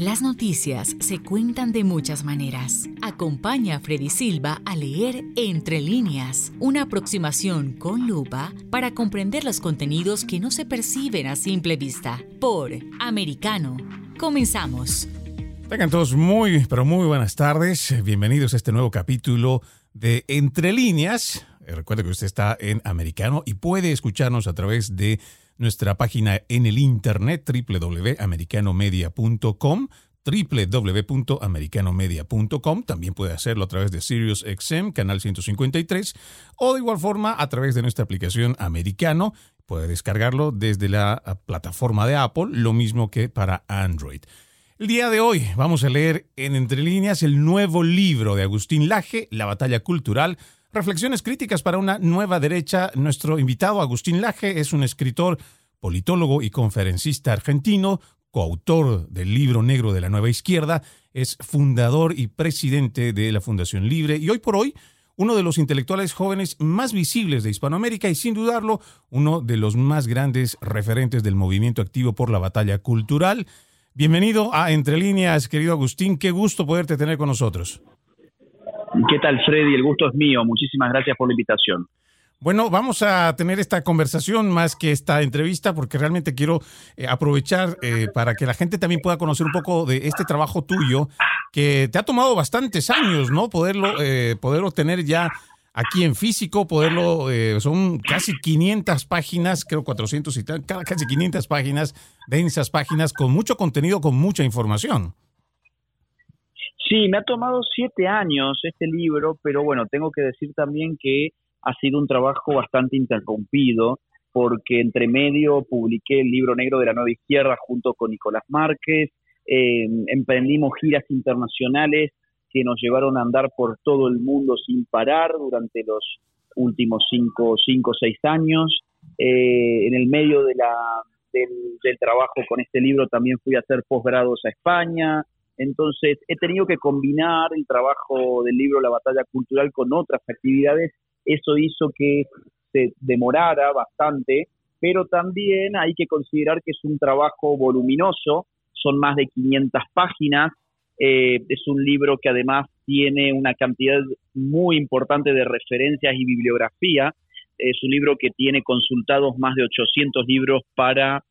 Las noticias se cuentan de muchas maneras. Acompaña a Freddy Silva a leer Entre líneas, una aproximación con lupa para comprender los contenidos que no se perciben a simple vista. Por Americano. Comenzamos. Tengan todos muy, pero muy buenas tardes. Bienvenidos a este nuevo capítulo de Entre líneas. Eh, Recuerde que usted está en Americano y puede escucharnos a través de nuestra página en el internet www.americanomedia.com www.americanomedia.com también puede hacerlo a través de Sirius XM, canal 153 o de igual forma a través de nuestra aplicación Americano puede descargarlo desde la plataforma de Apple, lo mismo que para Android. El día de hoy vamos a leer en entre líneas el nuevo libro de Agustín Laje, La batalla cultural, Reflexiones críticas para una nueva derecha. Nuestro invitado, Agustín Laje, es un escritor, politólogo y conferencista argentino, coautor del libro negro de la nueva izquierda, es fundador y presidente de la Fundación Libre y hoy por hoy uno de los intelectuales jóvenes más visibles de Hispanoamérica y sin dudarlo uno de los más grandes referentes del movimiento activo por la batalla cultural. Bienvenido a Entre Líneas, querido Agustín, qué gusto poderte tener con nosotros. ¿Qué tal, Freddy? El gusto es mío. Muchísimas gracias por la invitación. Bueno, vamos a tener esta conversación más que esta entrevista porque realmente quiero eh, aprovechar eh, para que la gente también pueda conocer un poco de este trabajo tuyo que te ha tomado bastantes años, ¿no? Poderlo, eh, poderlo tener ya aquí en físico, poderlo, son casi 500 páginas, creo 400 y tal, casi 500 páginas, densas páginas con mucho contenido, con mucha información. Sí, me ha tomado siete años este libro, pero bueno, tengo que decir también que ha sido un trabajo bastante interrumpido, porque entre medio publiqué el libro negro de la nueva izquierda junto con Nicolás Márquez, eh, emprendimos giras internacionales que nos llevaron a andar por todo el mundo sin parar durante los últimos cinco, cinco o seis años. Eh, en el medio de la, del, del trabajo con este libro también fui a hacer posgrados a España, entonces, he tenido que combinar el trabajo del libro La batalla cultural con otras actividades. Eso hizo que se demorara bastante, pero también hay que considerar que es un trabajo voluminoso, son más de 500 páginas, eh, es un libro que además tiene una cantidad muy importante de referencias y bibliografía, es un libro que tiene consultados más de 800 libros para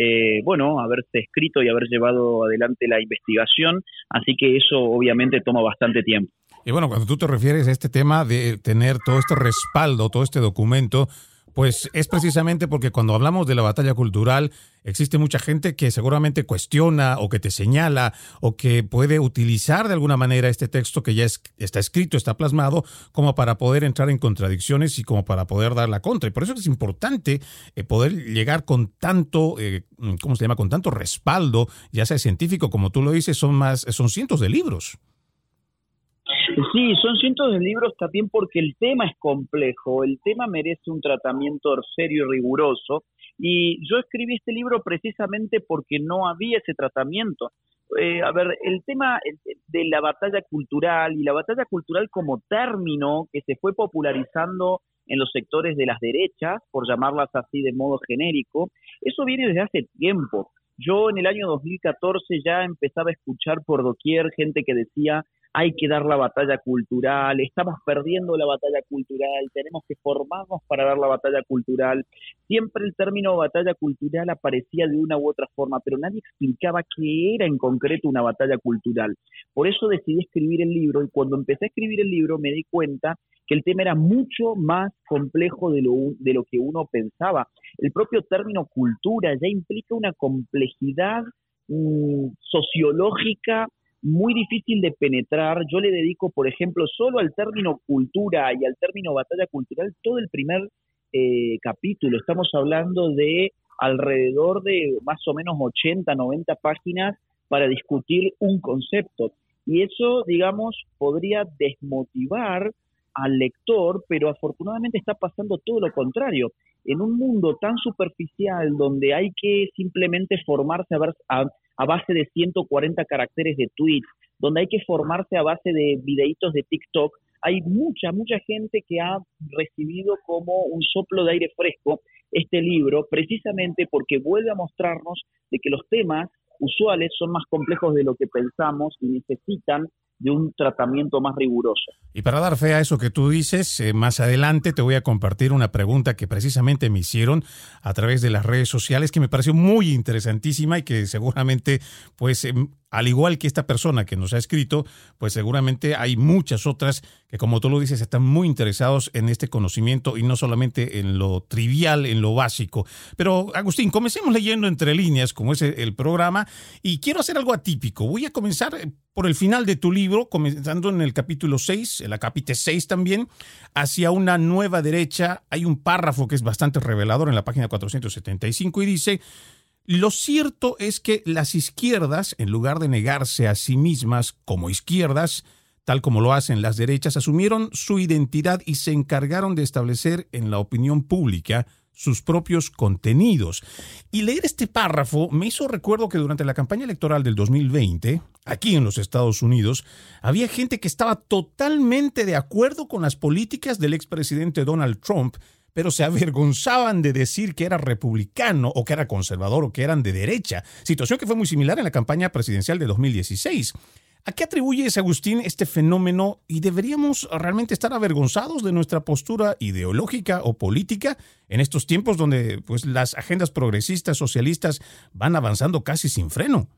eh, bueno, haberse escrito y haber llevado adelante la investigación, así que eso obviamente toma bastante tiempo. Y bueno, cuando tú te refieres a este tema de tener todo este respaldo, todo este documento, pues es precisamente porque cuando hablamos de la batalla cultural, existe mucha gente que seguramente cuestiona o que te señala o que puede utilizar de alguna manera este texto que ya está escrito, está plasmado, como para poder entrar en contradicciones y como para poder dar la contra. Y por eso es importante eh, poder llegar con tanto, eh, ¿cómo se llama? Con tanto respaldo, ya sea científico, como tú lo dices, son más, son cientos de libros. Sí, son cientos de libros también porque el tema es complejo, el tema merece un tratamiento serio y riguroso y yo escribí este libro precisamente porque no había ese tratamiento. Eh, a ver, el tema de la batalla cultural y la batalla cultural como término que se fue popularizando en los sectores de las derechas, por llamarlas así de modo genérico, eso viene desde hace tiempo. Yo en el año 2014 ya empezaba a escuchar por doquier gente que decía hay que dar la batalla cultural, estamos perdiendo la batalla cultural, tenemos que formarnos para dar la batalla cultural. Siempre el término batalla cultural aparecía de una u otra forma, pero nadie explicaba qué era en concreto una batalla cultural. Por eso decidí escribir el libro y cuando empecé a escribir el libro me di cuenta que el tema era mucho más complejo de lo, de lo que uno pensaba. El propio término cultura ya implica una complejidad mmm, sociológica muy difícil de penetrar. Yo le dedico, por ejemplo, solo al término cultura y al término batalla cultural todo el primer eh, capítulo. Estamos hablando de alrededor de más o menos 80, 90 páginas para discutir un concepto. Y eso, digamos, podría desmotivar al lector, pero afortunadamente está pasando todo lo contrario. En un mundo tan superficial donde hay que simplemente formarse a, a base de 140 caracteres de tweets, donde hay que formarse a base de videitos de TikTok, hay mucha, mucha gente que ha recibido como un soplo de aire fresco este libro, precisamente porque vuelve a mostrarnos de que los temas usuales son más complejos de lo que pensamos y necesitan de un tratamiento más riguroso. Y para dar fe a eso que tú dices, eh, más adelante te voy a compartir una pregunta que precisamente me hicieron a través de las redes sociales que me pareció muy interesantísima y que seguramente pues em, al igual que esta persona que nos ha escrito, pues seguramente hay muchas otras que, como tú lo dices, están muy interesados en este conocimiento y no solamente en lo trivial, en lo básico. Pero, Agustín, comencemos leyendo entre líneas, como es el programa, y quiero hacer algo atípico. Voy a comenzar eh, por el final de tu libro, comenzando en el capítulo 6, en la capítulo 6 también, hacia una nueva derecha. Hay un párrafo que es bastante revelador en la página 475 y dice... Lo cierto es que las izquierdas, en lugar de negarse a sí mismas como izquierdas, tal como lo hacen las derechas, asumieron su identidad y se encargaron de establecer en la opinión pública sus propios contenidos. Y leer este párrafo me hizo recuerdo que durante la campaña electoral del 2020, aquí en los Estados Unidos, había gente que estaba totalmente de acuerdo con las políticas del expresidente Donald Trump pero se avergonzaban de decir que era republicano o que era conservador o que eran de derecha, situación que fue muy similar en la campaña presidencial de 2016. ¿A qué atribuyes, Agustín, este fenómeno y deberíamos realmente estar avergonzados de nuestra postura ideológica o política en estos tiempos donde pues, las agendas progresistas, socialistas van avanzando casi sin freno?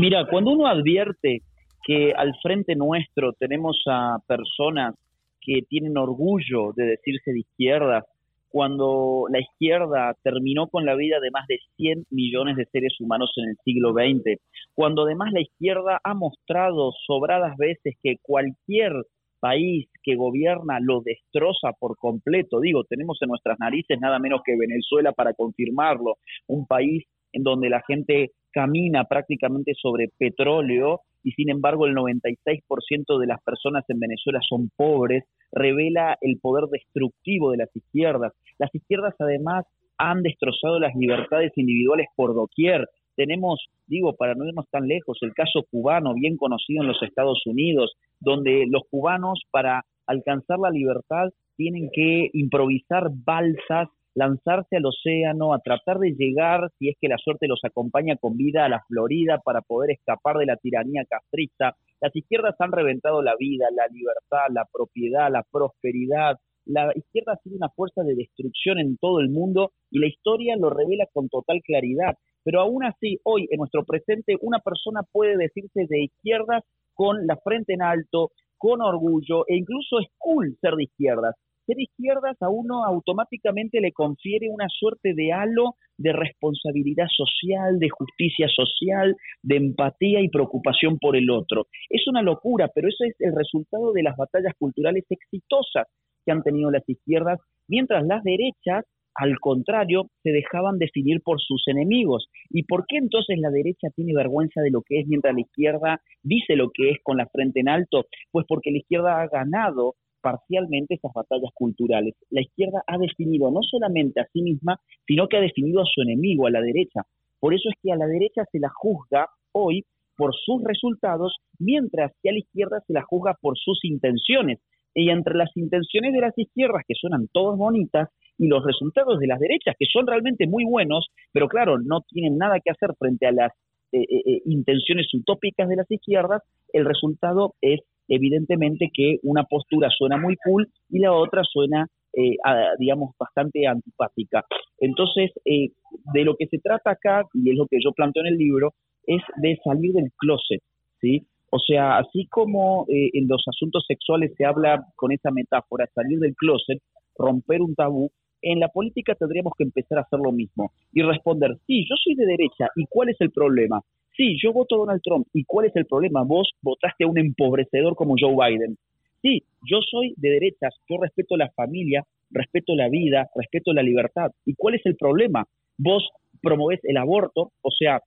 Mira, cuando uno advierte que al frente nuestro tenemos a personas que tienen orgullo de decirse de izquierda, cuando la izquierda terminó con la vida de más de 100 millones de seres humanos en el siglo XX, cuando además la izquierda ha mostrado sobradas veces que cualquier país que gobierna lo destroza por completo. Digo, tenemos en nuestras narices nada menos que Venezuela para confirmarlo, un país en donde la gente camina prácticamente sobre petróleo y sin embargo el 96% de las personas en Venezuela son pobres, revela el poder destructivo de las izquierdas. Las izquierdas además han destrozado las libertades individuales por doquier. Tenemos, digo, para no irnos tan lejos, el caso cubano, bien conocido en los Estados Unidos, donde los cubanos para alcanzar la libertad tienen que improvisar balsas lanzarse al océano, a tratar de llegar, si es que la suerte los acompaña con vida, a la Florida para poder escapar de la tiranía castrista. Las izquierdas han reventado la vida, la libertad, la propiedad, la prosperidad. La izquierda ha sido una fuerza de destrucción en todo el mundo y la historia lo revela con total claridad. Pero aún así, hoy en nuestro presente, una persona puede decirse de izquierda con la frente en alto, con orgullo, e incluso es cool ser de izquierdas ser izquierdas a uno automáticamente le confiere una suerte de halo de responsabilidad social, de justicia social, de empatía y preocupación por el otro. Es una locura, pero eso es el resultado de las batallas culturales exitosas que han tenido las izquierdas, mientras las derechas al contrario, se dejaban definir por sus enemigos. ¿Y por qué entonces la derecha tiene vergüenza de lo que es mientras la izquierda dice lo que es con la frente en alto? Pues porque la izquierda ha ganado parcialmente esas batallas culturales. La izquierda ha definido no solamente a sí misma, sino que ha definido a su enemigo, a la derecha. Por eso es que a la derecha se la juzga hoy por sus resultados, mientras que a la izquierda se la juzga por sus intenciones. Y entre las intenciones de las izquierdas, que suenan todas bonitas, y los resultados de las derechas, que son realmente muy buenos, pero claro, no tienen nada que hacer frente a las eh, eh, eh, intenciones utópicas de las izquierdas, el resultado es evidentemente que una postura suena muy cool y la otra suena, eh, digamos, bastante antipática. Entonces, eh, de lo que se trata acá, y es lo que yo planteo en el libro, es de salir del closet, ¿sí? O sea, así como eh, en los asuntos sexuales se habla con esa metáfora, salir del closet, romper un tabú, en la política tendríamos que empezar a hacer lo mismo y responder, sí, yo soy de derecha, ¿y cuál es el problema? Sí, yo voto a Donald Trump. ¿Y cuál es el problema? Vos votaste a un empobrecedor como Joe Biden. Sí, yo soy de derechas, yo respeto la familia, respeto la vida, respeto la libertad. ¿Y cuál es el problema? Vos promovés el aborto, o sea,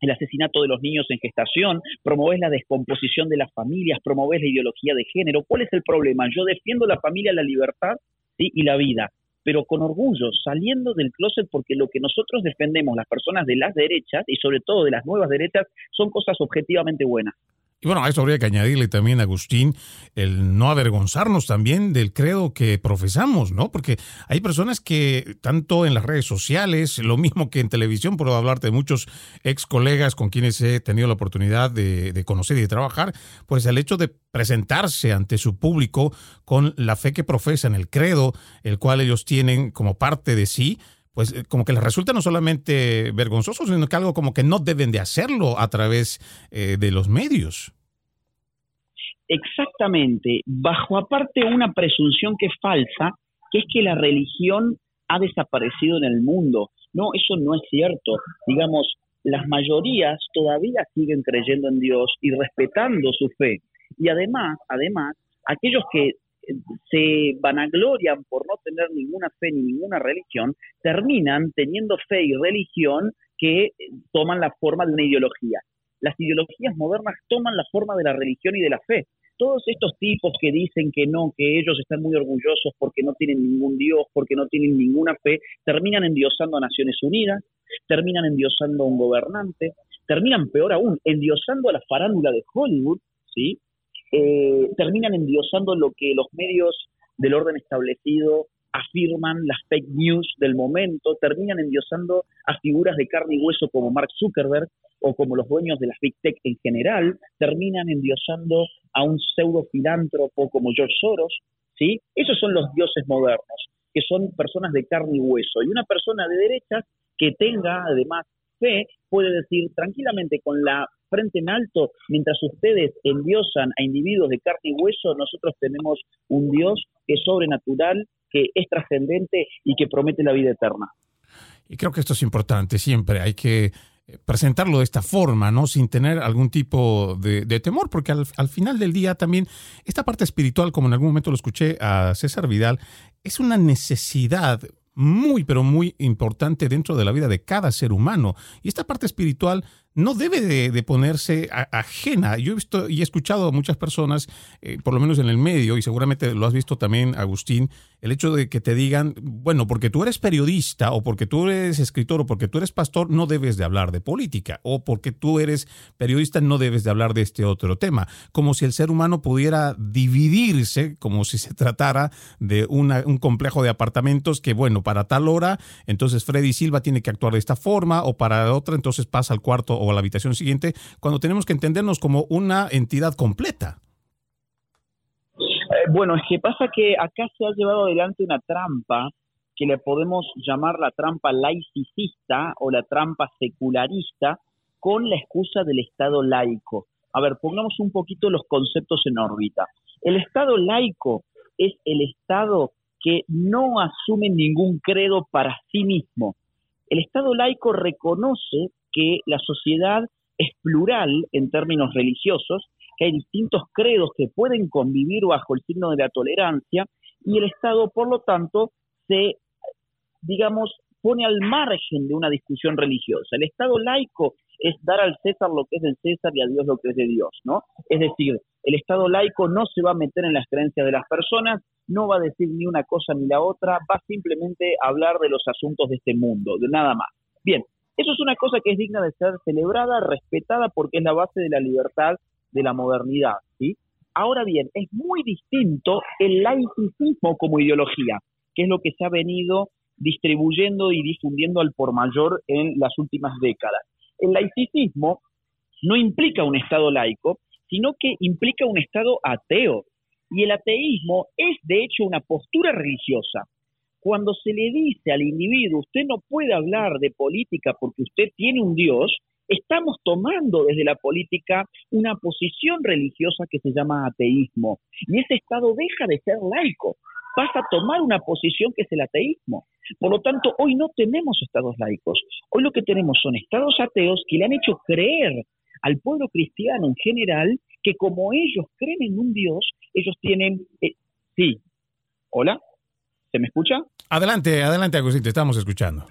el asesinato de los niños en gestación, promovés la descomposición de las familias, promovés la ideología de género. ¿Cuál es el problema? Yo defiendo la familia, la libertad y la vida, pero con orgullo, saliendo del closet, porque lo que nosotros defendemos, las personas de las derechas y sobre todo de las nuevas derechas, son cosas objetivamente buenas. Y bueno, a eso habría que añadirle también, Agustín, el no avergonzarnos también del credo que profesamos, ¿no? Porque hay personas que, tanto en las redes sociales, lo mismo que en televisión, puedo hablarte de muchos ex colegas con quienes he tenido la oportunidad de, de conocer y de trabajar, pues el hecho de presentarse ante su público con la fe que profesan, el credo, el cual ellos tienen como parte de sí, pues eh, como que les resulta no solamente vergonzoso, sino que algo como que no deben de hacerlo a través eh, de los medios. Exactamente, bajo aparte una presunción que es falsa, que es que la religión ha desaparecido en el mundo. No, eso no es cierto. Digamos, las mayorías todavía siguen creyendo en Dios y respetando su fe. Y además, además, aquellos que se vanaglorian por no tener ninguna fe ni ninguna religión, terminan teniendo fe y religión que toman la forma de una ideología. Las ideologías modernas toman la forma de la religión y de la fe. Todos estos tipos que dicen que no, que ellos están muy orgullosos porque no tienen ningún Dios, porque no tienen ninguna fe, terminan endiosando a Naciones Unidas, terminan endiosando a un gobernante, terminan peor aún, endiosando a la farándula de Hollywood, ¿sí? Eh, terminan endiosando lo que los medios del orden establecido afirman, las fake news del momento, terminan endiosando a figuras de carne y hueso como Mark Zuckerberg o como los dueños de las big tech en general, terminan endiosando a un pseudo filántropo como George Soros, ¿sí? Esos son los dioses modernos, que son personas de carne y hueso. Y una persona de derecha que tenga además fe puede decir tranquilamente con la frente en alto, mientras ustedes endiosan a individuos de carne y hueso, nosotros tenemos un Dios que es sobrenatural, que es trascendente y que promete la vida eterna. Y creo que esto es importante siempre, hay que eh, presentarlo de esta forma, ¿no? Sin tener algún tipo de, temor, porque al, al, final del día también esta parte espiritual, como en algún momento lo escuché a César Vidal, es una necesidad muy, pero muy importante dentro de la vida de cada ser humano. Y esta parte espiritual no debe de, ponerse ajena. Yo he visto y he escuchado a muchas personas, eh, por lo menos en el medio, y seguramente lo has visto también, Agustín, el hecho de que te digan, bueno, porque tú eres periodista o porque tú eres escritor o porque tú eres pastor, no debes de hablar de política, o porque tú eres periodista, no debes de hablar de este otro tema, como si el ser humano pudiera dividirse, como si se tratara de una, un complejo de apartamentos que, bueno, para tal hora, entonces Freddy Silva tiene que actuar de esta forma, o para otra, entonces pasa al cuarto o a la habitación siguiente, cuando tenemos que entendernos como una entidad completa. Eh, bueno, es que pasa que acá se ha llevado adelante una trampa que le podemos llamar la trampa laicista o la trampa secularista con la excusa del Estado laico. A ver, pongamos un poquito los conceptos en órbita. El Estado laico es el Estado que no asume ningún credo para sí mismo. El Estado laico reconoce que la sociedad es plural en términos religiosos, que hay distintos credos que pueden convivir bajo el signo de la tolerancia y el Estado, por lo tanto, se, digamos, pone al margen de una discusión religiosa. El Estado laico es dar al César lo que es del César y a Dios lo que es de Dios, ¿no? Es decir, el Estado laico no se va a meter en las creencias de las personas, no va a decir ni una cosa ni la otra, va simplemente a hablar de los asuntos de este mundo, de nada más. Bien, eso es una cosa que es digna de ser celebrada, respetada, porque es la base de la libertad de la modernidad, ¿sí? Ahora bien, es muy distinto el laicismo como ideología, que es lo que se ha venido distribuyendo y difundiendo al por mayor en las últimas décadas. El laicismo no implica un Estado laico, sino que implica un Estado ateo. Y el ateísmo es, de hecho, una postura religiosa. Cuando se le dice al individuo, usted no puede hablar de política porque usted tiene un Dios, estamos tomando desde la política una posición religiosa que se llama ateísmo. Y ese Estado deja de ser laico, pasa a tomar una posición que es el ateísmo. Por lo tanto, hoy no tenemos estados laicos. Hoy lo que tenemos son estados ateos que le han hecho creer al pueblo cristiano en general que como ellos creen en un Dios, ellos tienen... Eh, sí, hola. ¿Se me escucha? Adelante, adelante, Agustín, te estamos escuchando.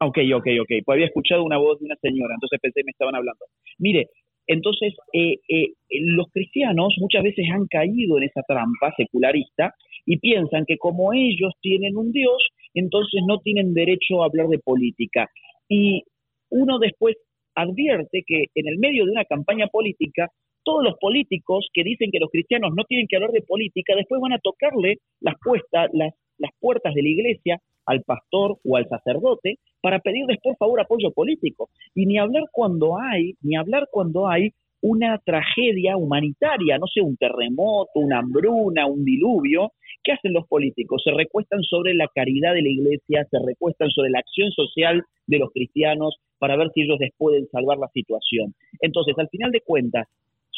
Ok, ok, ok. Pues había escuchado una voz de una señora, entonces pensé que me estaban hablando. Mire, entonces eh, eh, los cristianos muchas veces han caído en esa trampa secularista y piensan que como ellos tienen un Dios, entonces no tienen derecho a hablar de política. Y uno después advierte que en el medio de una campaña política, todos los políticos que dicen que los cristianos no tienen que hablar de política, después van a tocarle las, las puertas de la iglesia al pastor o al sacerdote para pedirles por favor apoyo político. Y ni hablar cuando hay, ni hablar cuando hay una tragedia humanitaria, no sé, un terremoto, una hambruna, un diluvio, ¿qué hacen los políticos? Se recuestan sobre la caridad de la iglesia, se recuestan sobre la acción social de los cristianos para ver si ellos les pueden salvar la situación. Entonces, al final de cuentas,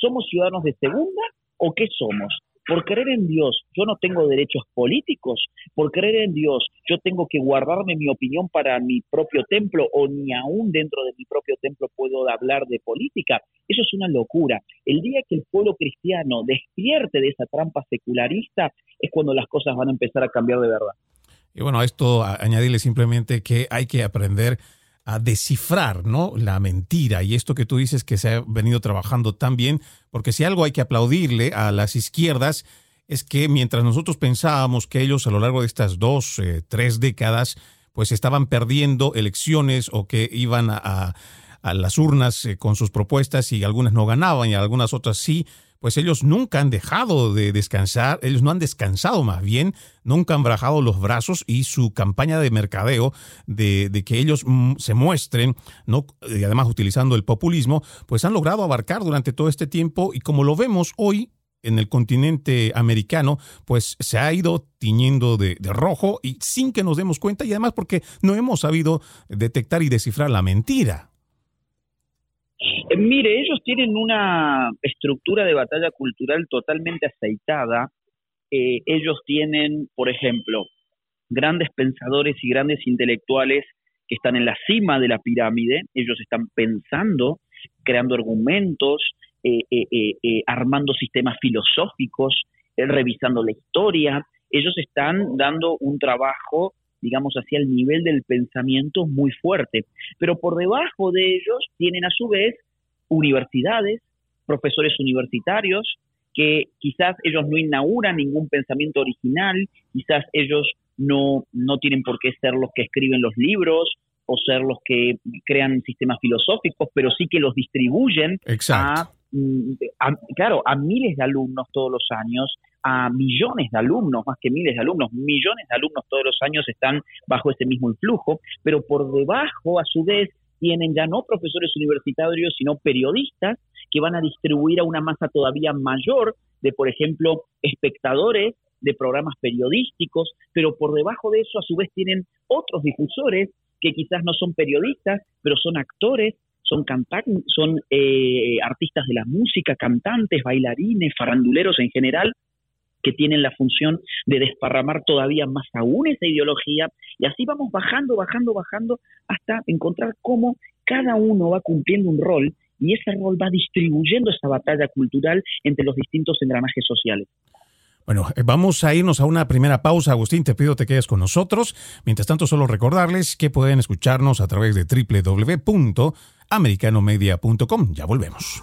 ¿somos ciudadanos de segunda o qué somos? Por creer en Dios, yo no tengo derechos políticos. Por creer en Dios, yo tengo que guardarme mi opinión para mi propio templo o ni aún dentro de mi propio templo puedo hablar de política. Eso es una locura. El día que el pueblo cristiano despierte de esa trampa secularista es cuando las cosas van a empezar a cambiar de verdad. Y bueno, a esto añadirle simplemente que hay que aprender a descifrar ¿no? la mentira y esto que tú dices que se ha venido trabajando tan bien, porque si algo hay que aplaudirle a las izquierdas es que mientras nosotros pensábamos que ellos a lo largo de estas dos, eh, tres décadas, pues estaban perdiendo elecciones o que iban a, las urnas eh, con sus propuestas y algunas no ganaban y algunas otras sí, pues ellos nunca han dejado de descansar, ellos no han descansado más bien, nunca han bajado los brazos y su campaña de mercadeo de, que ellos mm, se muestren, ¿no? y además utilizando el populismo, pues han logrado abarcar durante todo este tiempo y como lo vemos hoy, en el continente americano, pues se ha ido tiñendo de, de, rojo y sin que nos demos cuenta y además porque no hemos sabido detectar y descifrar la mentira. Eh, mire, ellos tienen una estructura de batalla cultural totalmente aceitada. Eh, ellos tienen, por ejemplo, grandes pensadores y grandes intelectuales que están en la cima de la pirámide. Ellos están pensando, creando argumentos, eh, armando sistemas filosóficos, revisando la historia. Ellos están dando un trabajo digamos, hacia el nivel del pensamiento muy fuerte. Pero por debajo de ellos tienen a su vez universidades, profesores universitarios, que quizás ellos no inauguran ningún pensamiento original, quizás ellos no, no tienen por qué ser los que escriben los libros o ser los que crean sistemas filosóficos, pero sí que los distribuyen a, a, claro, a miles de alumnos todos los años a millones de alumnos, más que miles de alumnos, millones de alumnos todos los años están bajo ese mismo influjo, pero por debajo, a su vez, tienen ya no profesores universitarios, sino periodistas que van a distribuir a una masa todavía mayor de, por ejemplo, espectadores de programas periodísticos, pero por debajo de eso a su vez tienen otros difusores que quizás no son periodistas, pero son actores, son, son eh, artistas de la música, cantantes, bailarines, faranduleros en general, que tienen la función de desparramar todavía más aún esa ideología y así vamos bajando, bajando, bajando hasta encontrar cómo cada uno va cumpliendo un rol y ese rol va distribuyendo esa batalla cultural entre los distintos engranajes sociales. Bueno, eh, vamos a irnos a una primera pausa. Agustín, te pido que te quedes con nosotros. Mientras tanto, solo recordarles que pueden escucharnos a través de www.americanomedia.com. Ya volvemos.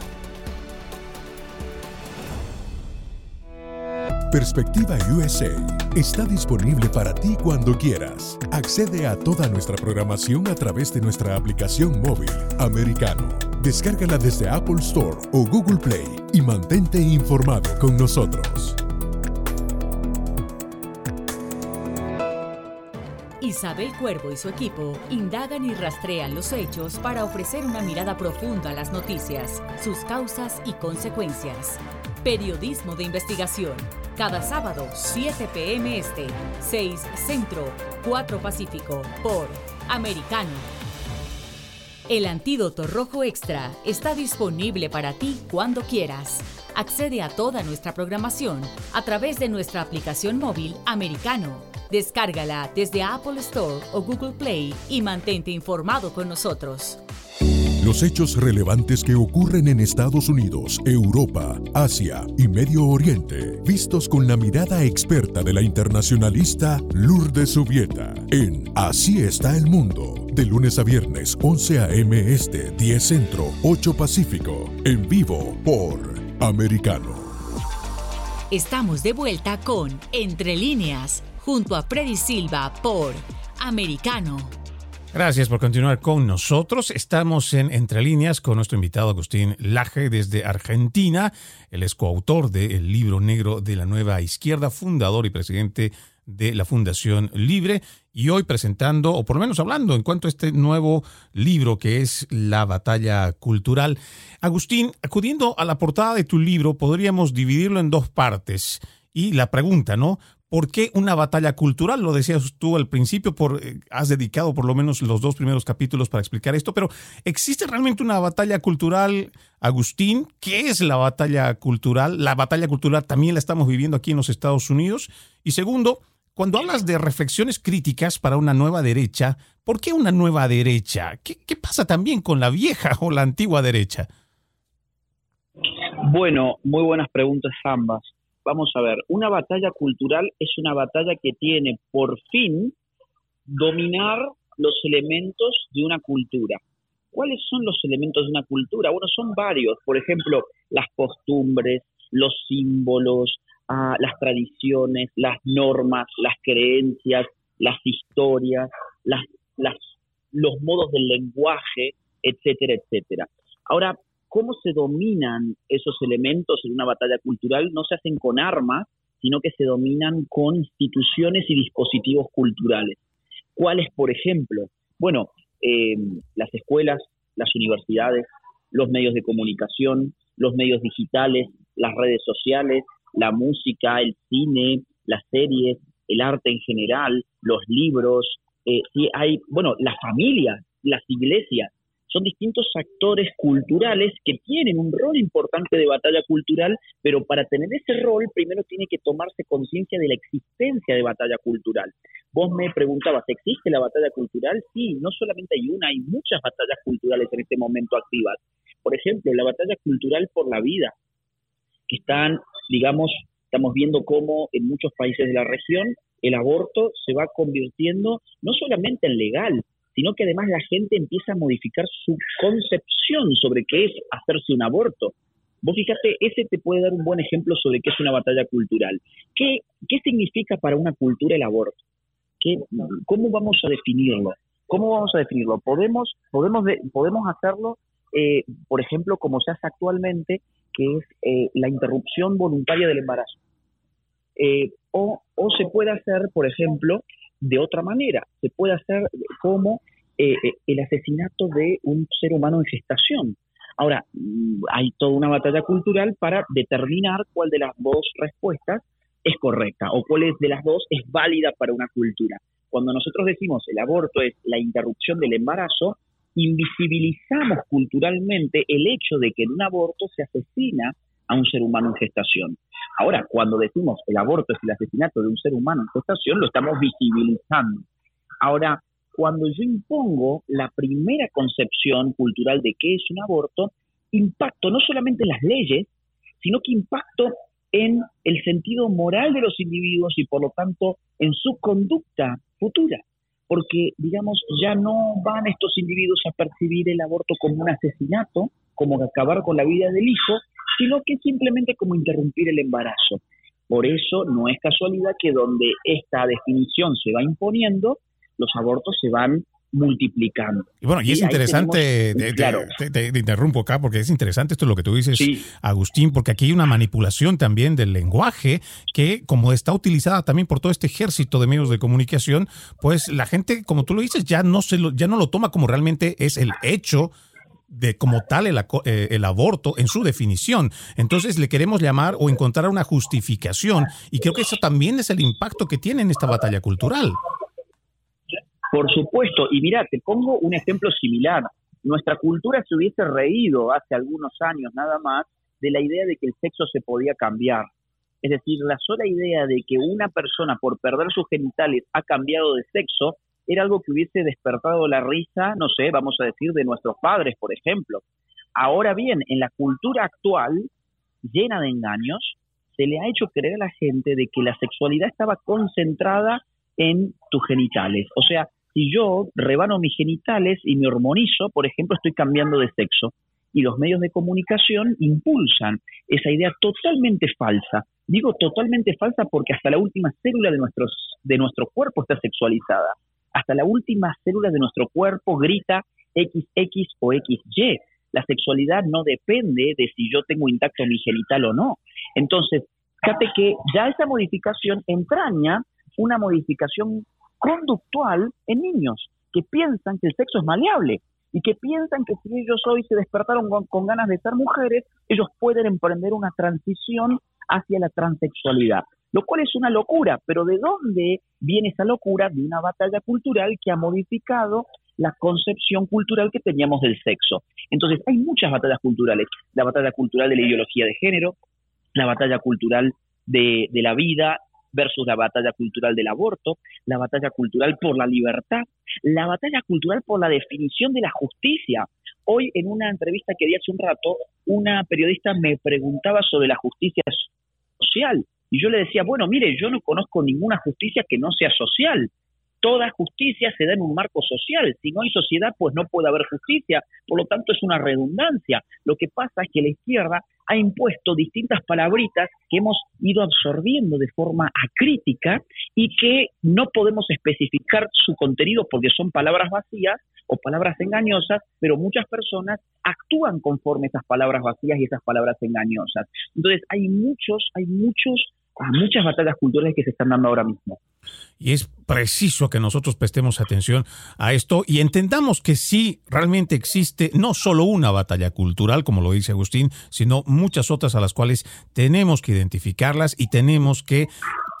Perspectiva USA está disponible para ti cuando quieras. Accede a toda nuestra programación a través de nuestra aplicación móvil americano. Descárgala desde Apple Store o Google Play y mantente informado con nosotros. Isabel Cuervo y su equipo indagan y rastrean los hechos para ofrecer una mirada profunda a las noticias, sus causas y consecuencias. Periodismo de investigación. Cada sábado, 7 p.m. Este, 6 Centro, 4 Pacífico, por Americano. El antídoto rojo extra está disponible para ti cuando quieras. Accede a toda nuestra programación a través de nuestra aplicación móvil Americano Descárgala desde Apple Store o Google Play y mantente informado con nosotros. Los hechos relevantes que ocurren en Estados Unidos, Europa, Asia y Medio Oriente, vistos con la mirada experta de la internacionalista Lourdes Subieta, en Así está el mundo, de lunes a viernes 11 a.m. Este, 10 Centro, 8 Pacífico, en vivo por Americano. Estamos de vuelta con Entre líneas junto a Freddy Silva por Americano. Gracias por continuar con nosotros. Estamos en Entre Líneas con nuestro invitado Agustín Laje desde Argentina. Él es coautor del libro negro de la nueva izquierda, fundador y presidente de la Fundación Libre y hoy presentando, o por lo menos hablando en cuanto a este nuevo libro que es La batalla cultural. Agustín, acudiendo a la portada de tu libro, podríamos dividirlo en dos partes. Y la pregunta, ¿no? ¿Por qué una batalla cultural? Lo decías tú al principio, por, eh, has dedicado por lo menos los dos primeros capítulos para explicar esto, pero ¿existe realmente una batalla cultural, Agustín? ¿Qué es la batalla cultural? La batalla cultural también la estamos viviendo aquí en los Estados Unidos. Y segundo, cuando hablas de reflexiones críticas para una nueva derecha, ¿por qué una nueva derecha? ¿Qué, qué pasa también con la vieja o la antigua derecha? Bueno, muy buenas preguntas ambas vamos a ver, una batalla cultural es una batalla que tiene por fin dominar los elementos de una cultura. ¿Cuáles son los elementos de una cultura? Bueno, son varios. Por ejemplo, las costumbres, los símbolos, ah, las tradiciones, las normas, las creencias, las historias, las, los modos del lenguaje, etcétera, etcétera. Ahora, cómo se dominan esos elementos en una batalla cultural no se hacen con armas, sino que se dominan con instituciones y dispositivos culturales. ¿Cuáles, por ejemplo? Bueno, eh, las escuelas, las universidades, los medios de comunicación, los medios digitales, las redes sociales, la música, el cine, las series, el arte en general, los libros, eh, hay, bueno, la familia, las iglesias, son distintos actores culturales que tienen un rol importante de batalla cultural, pero para tener ese rol primero tiene que tomarse conciencia de la existencia de batalla cultural. Vos me preguntabas, ¿existe la batalla cultural? Sí, no solamente hay una, hay muchas batallas culturales en este momento activas. Por ejemplo, la batalla cultural por la vida, que están, digamos, estamos viendo cómo en muchos países de la región el aborto se va convirtiendo no solamente en legal, sino que además la gente empieza a modificar su concepción sobre qué es hacerse un aborto. Vos fíjate, ese te puede dar un buen ejemplo sobre qué es una batalla cultural. ¿Qué, qué significa para una cultura el aborto? ¿Qué, ¿Cómo vamos a definirlo? ¿Cómo vamos a definirlo? Podemos, podemos, podemos hacerlo, eh, por ejemplo, como se hace actualmente, que es eh, la interrupción voluntaria del embarazo. Eh, o, o se puede hacer, por ejemplo, de otra manera. Se puede hacer como eh, eh, el asesinato de un ser humano en gestación. Ahora, mm, hay toda una batalla cultural para determinar cuál de las dos respuestas es correcta o cuál de las dos es válida para una cultura. Cuando nosotros decimos el aborto es la interrupción del embarazo, invisibilizamos culturalmente el hecho de que en un aborto se asesina a un ser humano en gestación. Ahora, cuando decimos el aborto es el asesinato de un ser humano en gestación, lo estamos visibilizando. Ahora, cuando yo impongo la primera concepción cultural de qué es un aborto, impacto no solamente en las leyes, sino que impacto en el sentido moral de los individuos y por lo tanto en su conducta futura. Porque, digamos, ya no van estos individuos a percibir el aborto como un asesinato, como acabar con la vida del hijo, sino que simplemente como interrumpir el embarazo. Por eso no es casualidad que donde esta definición se va imponiendo, los abortos se van multiplicando. Y bueno, y es interesante, te, interrumpo acá porque es interesante esto lo que tú dices, Agustín, porque aquí hay una manipulación también del lenguaje que como está utilizada también por todo este ejército de medios de comunicación, pues la gente, como tú lo dices, ya no, se lo, ya no lo toma como realmente es el hecho de como tal el, eh, el, aborto en su definición. Entonces le queremos llamar o encontrar una justificación y creo que eso también es el impacto que tiene en esta batalla cultural. Por supuesto, y mira, te pongo un ejemplo similar. Nuestra cultura se hubiese reído hace algunos años nada más de la idea de que el sexo se podía cambiar. Es decir, la sola idea de que una persona por perder sus genitales ha cambiado de sexo era algo que hubiese despertado la risa, no sé, vamos a decir, de nuestros padres, por ejemplo. Ahora bien, en la cultura actual, llena de engaños, se le ha hecho creer a la gente de que la sexualidad estaba concentrada en tus genitales. O sea, si yo rebano mis genitales y me hormonizo, por ejemplo, estoy cambiando de sexo. Y los medios de comunicación impulsan esa idea totalmente falsa. Digo totalmente falsa porque hasta la última célula de, nuestros, de nuestro cuerpo está sexualizada. Hasta la última célula de nuestro cuerpo grita XX o XY. La sexualidad no depende de si yo tengo intacto mi genital o no. Entonces, fíjate que ya esa modificación entraña una modificación conductual en niños que piensan que el sexo es maleable y que piensan que si ellos hoy se despertaron con, ganas de ser mujeres, ellos pueden emprender una transición hacia la transexualidad, lo cual es una locura, pero ¿de dónde viene esa locura? De una batalla cultural que ha modificado la concepción cultural que teníamos del sexo. Entonces, hay muchas batallas culturales, la batalla cultural de la ideología de género, la batalla cultural de, de la vida, versus la batalla cultural del aborto, la batalla cultural por la libertad, la batalla cultural por la definición de la justicia. Hoy en una entrevista que di hace un rato, una periodista me preguntaba sobre la justicia social y yo le decía, bueno, mire, yo no conozco ninguna justicia que no sea social toda justicia se da en un marco social. Si no hay sociedad, pues no puede haber justicia. Por lo tanto, es una redundancia. Lo que pasa es que la izquierda ha impuesto distintas palabritas que hemos ido absorbiendo de forma acrítica y que no podemos especificar su contenido porque son palabras vacías o palabras engañosas, pero muchas personas actúan conforme esas palabras vacías y esas palabras engañosas. Entonces, hay muchos, hay muchos muchas batallas culturales que se están dando ahora mismo. Y es preciso que nosotros prestemos atención a esto y entendamos que sí, realmente existe no solo una batalla cultural, como lo dice Agustín, sino muchas otras a las cuales tenemos que identificarlas y tenemos que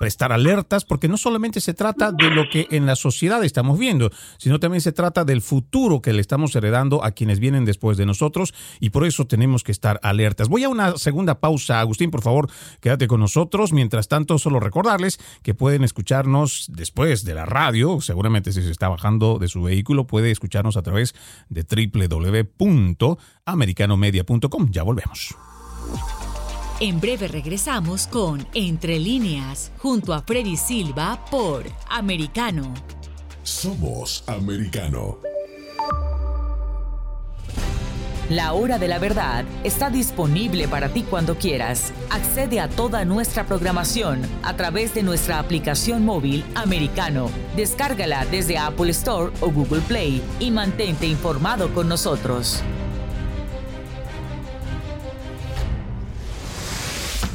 prestar alertas, porque no solamente se trata de lo que en la sociedad estamos viendo, sino también se trata del futuro que le estamos heredando a quienes vienen después de nosotros y por eso tenemos que estar alertas. Voy a una segunda pausa. Agustín, por favor, quédate con nosotros. Mientras tanto, solo recordarles que pueden escucharnos después de la radio. Seguramente si se está bajando de su vehículo, puede escucharnos a través de www.americanomedia.com. Ya volvemos. En breve regresamos con Entre líneas, junto a Freddy Silva por Americano. Somos Americano. La hora de la verdad está disponible para ti cuando quieras. Accede a toda nuestra programación a través de nuestra aplicación móvil Americano. Descárgala desde Apple Store o Google Play y mantente informado con nosotros.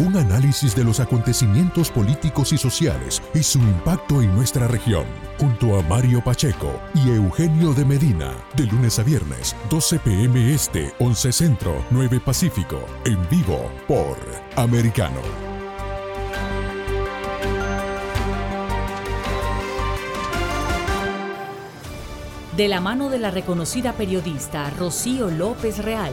Un análisis de los acontecimientos políticos y sociales y su impacto en nuestra región junto a Mario Pacheco y Eugenio de Medina, de lunes a viernes, 12 pm este, 11 centro, 9 pacífico, en vivo por Americano. De la mano de la reconocida periodista Rocío López Real,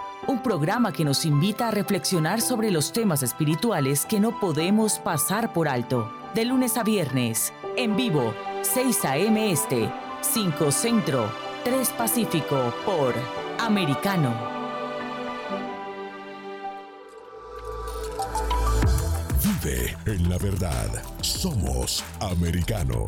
un programa que nos invita a reflexionar sobre los temas espirituales que no podemos pasar por alto. De lunes a viernes, en vivo, 6 a.m. Este, 5 Centro, 3 Pacífico por Americano. en la verdad. Somos americano.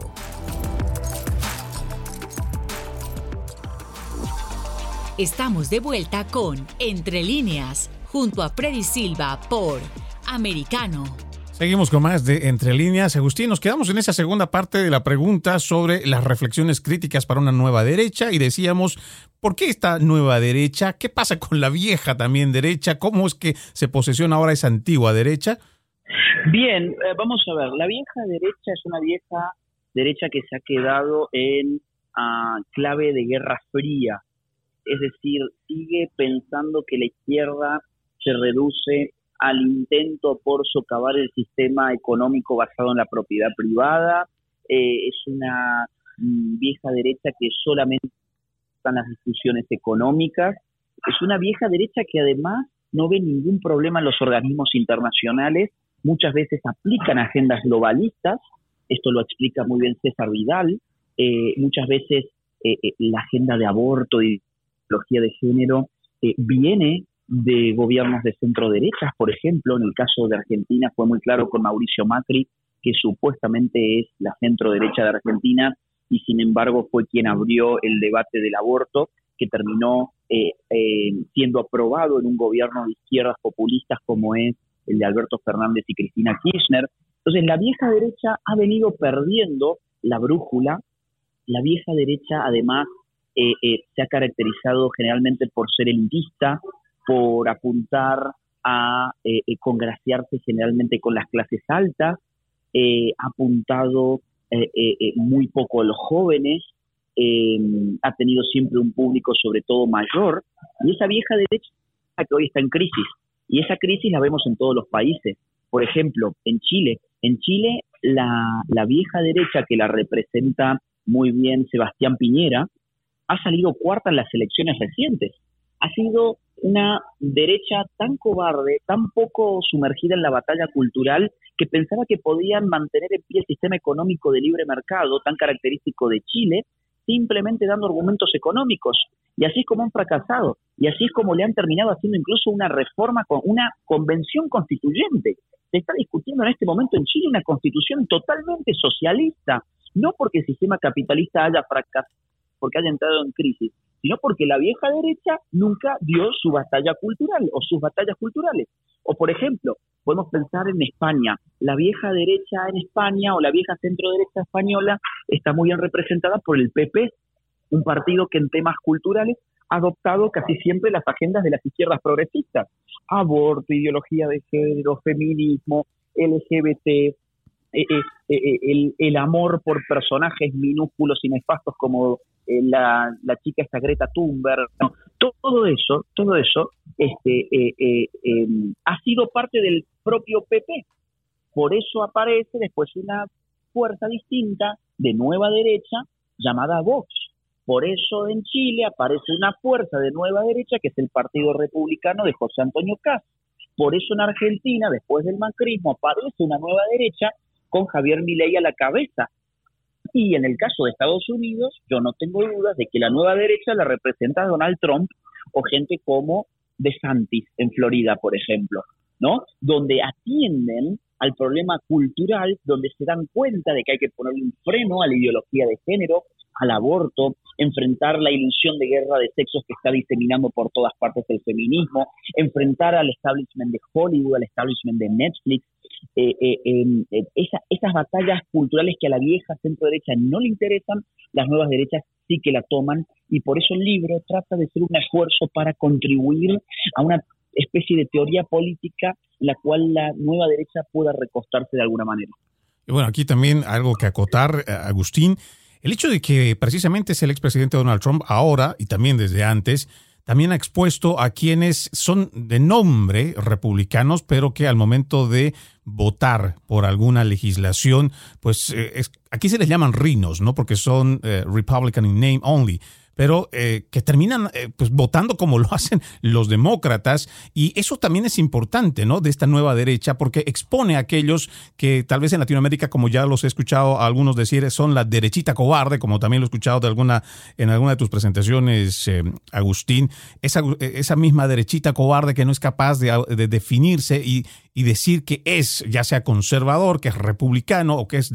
Estamos de vuelta con Entre líneas, junto a Freddy Silva por Americano. Seguimos con más de Entre líneas. Agustín, nos quedamos en esa segunda parte de la pregunta sobre las reflexiones críticas para una nueva derecha y decíamos, ¿por qué esta nueva derecha? ¿Qué pasa con la vieja también derecha? ¿Cómo es que se posesiona ahora esa antigua derecha? Bien, eh, vamos a ver, la vieja derecha es una vieja derecha que se ha quedado en ah, clave de guerra fría, es decir, sigue pensando que la izquierda se reduce al intento por socavar el sistema económico basado en la propiedad privada, eh, es una mm, vieja derecha que solamente están las discusiones económicas, es una vieja derecha que además no ve ningún problema en los organismos internacionales. Muchas veces aplican agendas globalistas, esto lo explica muy bien César Vidal, eh, muchas veces eh, eh, la agenda de aborto y de género viene de gobiernos de centro derechas, por ejemplo, en el caso de Argentina fue muy claro con Mauricio Macri, que supuestamente es la centro derecha de Argentina y sin embargo fue quien abrió el debate del aborto que terminó siendo aprobado en un gobierno de izquierdas populistas como es el de Alberto Fernández y Cristina Kirchner. Entonces la vieja derecha ha venido perdiendo la brújula. La vieja derecha además eh, eh, se ha caracterizado generalmente por ser elitista, por apuntar a eh, congraciarse generalmente con las clases altas, ha apuntado muy poco a los jóvenes, ha tenido siempre un público sobre todo mayor, y esa vieja derecha que hoy está en crisis, y esa crisis la vemos en todos los países. Por ejemplo, en Chile. En Chile, la, vieja derecha que la representa muy bien Sebastián Piñera ha salido cuarta en las elecciones recientes. Ha sido una derecha tan cobarde, tan poco sumergida en la batalla cultural, que pensaba que podían mantener en pie el sistema económico de libre mercado, tan característico de Chile, simplemente dando argumentos económicos. Y así es como han fracasado. Y así es como le han terminado haciendo incluso una reforma, con una convención constituyente. Se está discutiendo en este momento en Chile una constitución totalmente socialista, no porque el sistema capitalista haya fracasado, porque haya entrado en crisis, sino porque la vieja derecha nunca dio su batalla cultural o sus batallas culturales. O por ejemplo, podemos pensar en España. La vieja derecha en España o la vieja centro derecha española está muy bien representada por el PP, un partido que en temas culturales ha adoptado casi siempre las agendas de las izquierdas progresistas. Aborto, ideología de género, feminismo, LGBT, eh, eh, eh, el, amor por personajes minúsculos y nefastos como la, chica esta Greta Thunberg. todo eso, todo eso este, em, ha sido parte del propio PP. Por eso aparece después una fuerza distinta de nueva derecha llamada Vox. Por eso en Chile aparece una fuerza de nueva derecha que es el Partido Republicano de José Antonio Caz. Por eso en Argentina, después del macrismo, aparece una nueva derecha con Javier Milei a la cabeza. Y en el caso de Estados Unidos, yo no tengo dudas de que la nueva derecha la representa Donald Trump o gente como DeSantis en Florida, por ejemplo. ¿no? Donde atienden al problema cultural, donde se dan cuenta de que hay que ponerle un freno a la ideología de género, al aborto, enfrentar la ilusión de guerra de sexos que está diseminando por todas partes el feminismo, enfrentar al establishment de Hollywood, al establishment de Netflix, eh, eh, em, eh, esas batallas culturales que a la vieja centro derecha no le interesan, las nuevas derechas sí que la toman y por eso el libro trata de ser un esfuerzo para contribuir a una especie de teoría política la cual la nueva derecha pueda recostarse de alguna manera. Bueno, aquí también algo que acotar, eh, Agustín, el hecho de que precisamente es el expresidente Donald Trump ahora y también desde antes, también ha expuesto a quienes son de nombre republicanos, pero que al momento de votar por alguna legislación, pues eh, aquí se les llaman rinos, ¿no? Porque son eh, Republican in name only pero eh, que terminan eh, pues votando como lo hacen los demócratas y eso también es importante, ¿no? De esta nueva derecha porque expone a aquellos que tal vez en Latinoamérica, como ya los he escuchado a algunos decir, son la derechita cobarde, como también lo he escuchado alguna en alguna de tus presentaciones, eh, Agustín, esa, esa misma derechita cobarde que no es capaz de definirse y, y decir que es ya sea conservador, que es republicano o que es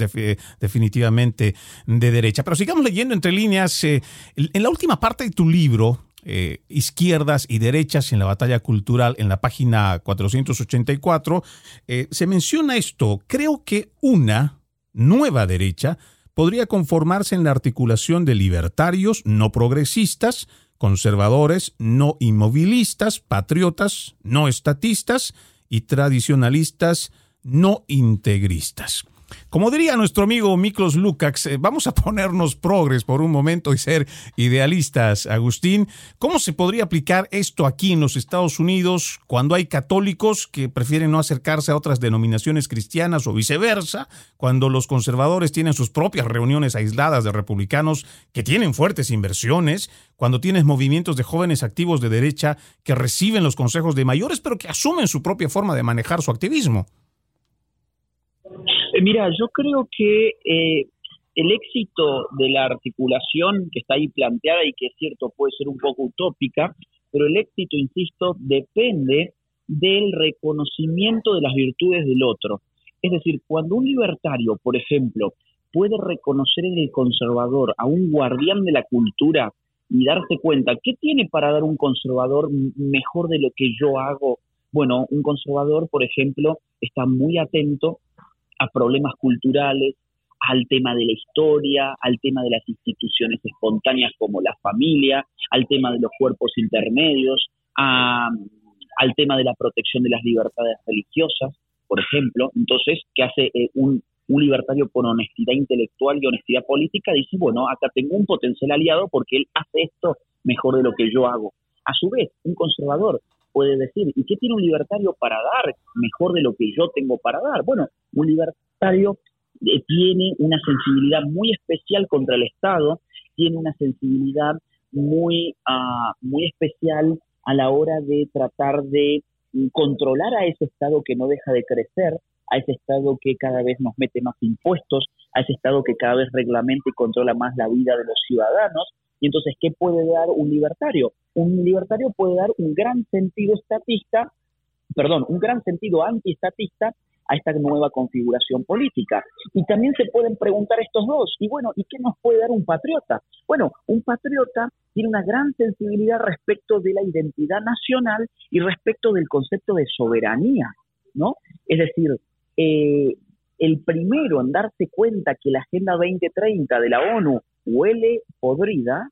definitivamente de derecha. Pero sigamos leyendo entre líneas. Eh, en la última parte de tu libro, eh, izquierdas y derechas en la batalla cultural, en la página 484, eh, se menciona esto. Creo que una nueva derecha podría conformarse en la articulación de libertarios no progresistas, conservadores no inmovilistas, patriotas no estatistas, y tradicionalistas no integristas. Como diría nuestro amigo Miklos Lukács, eh, vamos a ponernos progres por un momento y ser idealistas. Agustín, ¿cómo se podría aplicar esto aquí en los Estados Unidos cuando hay católicos que prefieren no acercarse a otras denominaciones cristianas o viceversa? Cuando los conservadores tienen sus propias reuniones aisladas de republicanos que tienen fuertes inversiones, cuando tienes movimientos de jóvenes activos de derecha que reciben los consejos de mayores pero que asumen su propia forma de manejar su activismo. Eh, mira, yo creo que eh, el éxito de la articulación que está ahí planteada y que es cierto puede ser un poco utópica, pero el éxito, insisto, depende del reconocimiento de las virtudes del otro. Es decir, cuando un libertario, por ejemplo, puede reconocer en el conservador a un guardián de la cultura y darse cuenta, ¿qué tiene para dar un conservador mejor de lo que yo hago? Bueno, un conservador, por ejemplo, está muy atento a problemas culturales, al tema de la historia, al tema de las instituciones espontáneas como la familia, al tema de los cuerpos intermedios, al tema de la protección de las libertades religiosas, por ejemplo. Entonces, ¿qué hace eh, un, un libertario con honestidad intelectual y honestidad política? Dice, bueno, acá tengo un potencial aliado porque él hace esto mejor de lo que yo hago. A su vez, un conservador puede decir, ¿y qué tiene un libertario para dar mejor de lo que yo tengo para dar? Bueno, un libertario eh, tiene una sensibilidad muy especial contra el Estado, tiene una sensibilidad muy, uh, muy especial a la hora de tratar de controlar a ese Estado que no deja de crecer, a ese Estado que cada vez nos mete más impuestos, a ese Estado que cada vez reglamenta y controla más la vida de los ciudadanos. Y entonces, ¿qué puede dar un libertario? Un libertario puede dar un gran sentido estatista, perdón, un gran sentido antiestatista a esta nueva configuración política. Y también se pueden preguntar estos dos, y bueno, ¿y qué nos puede dar un patriota? Bueno, un patriota tiene una gran sensibilidad respecto de la identidad nacional y respecto del concepto de soberanía, ¿no? Es decir, eh, el primero en darse cuenta que la Agenda 2030 de la ONU huele podrida,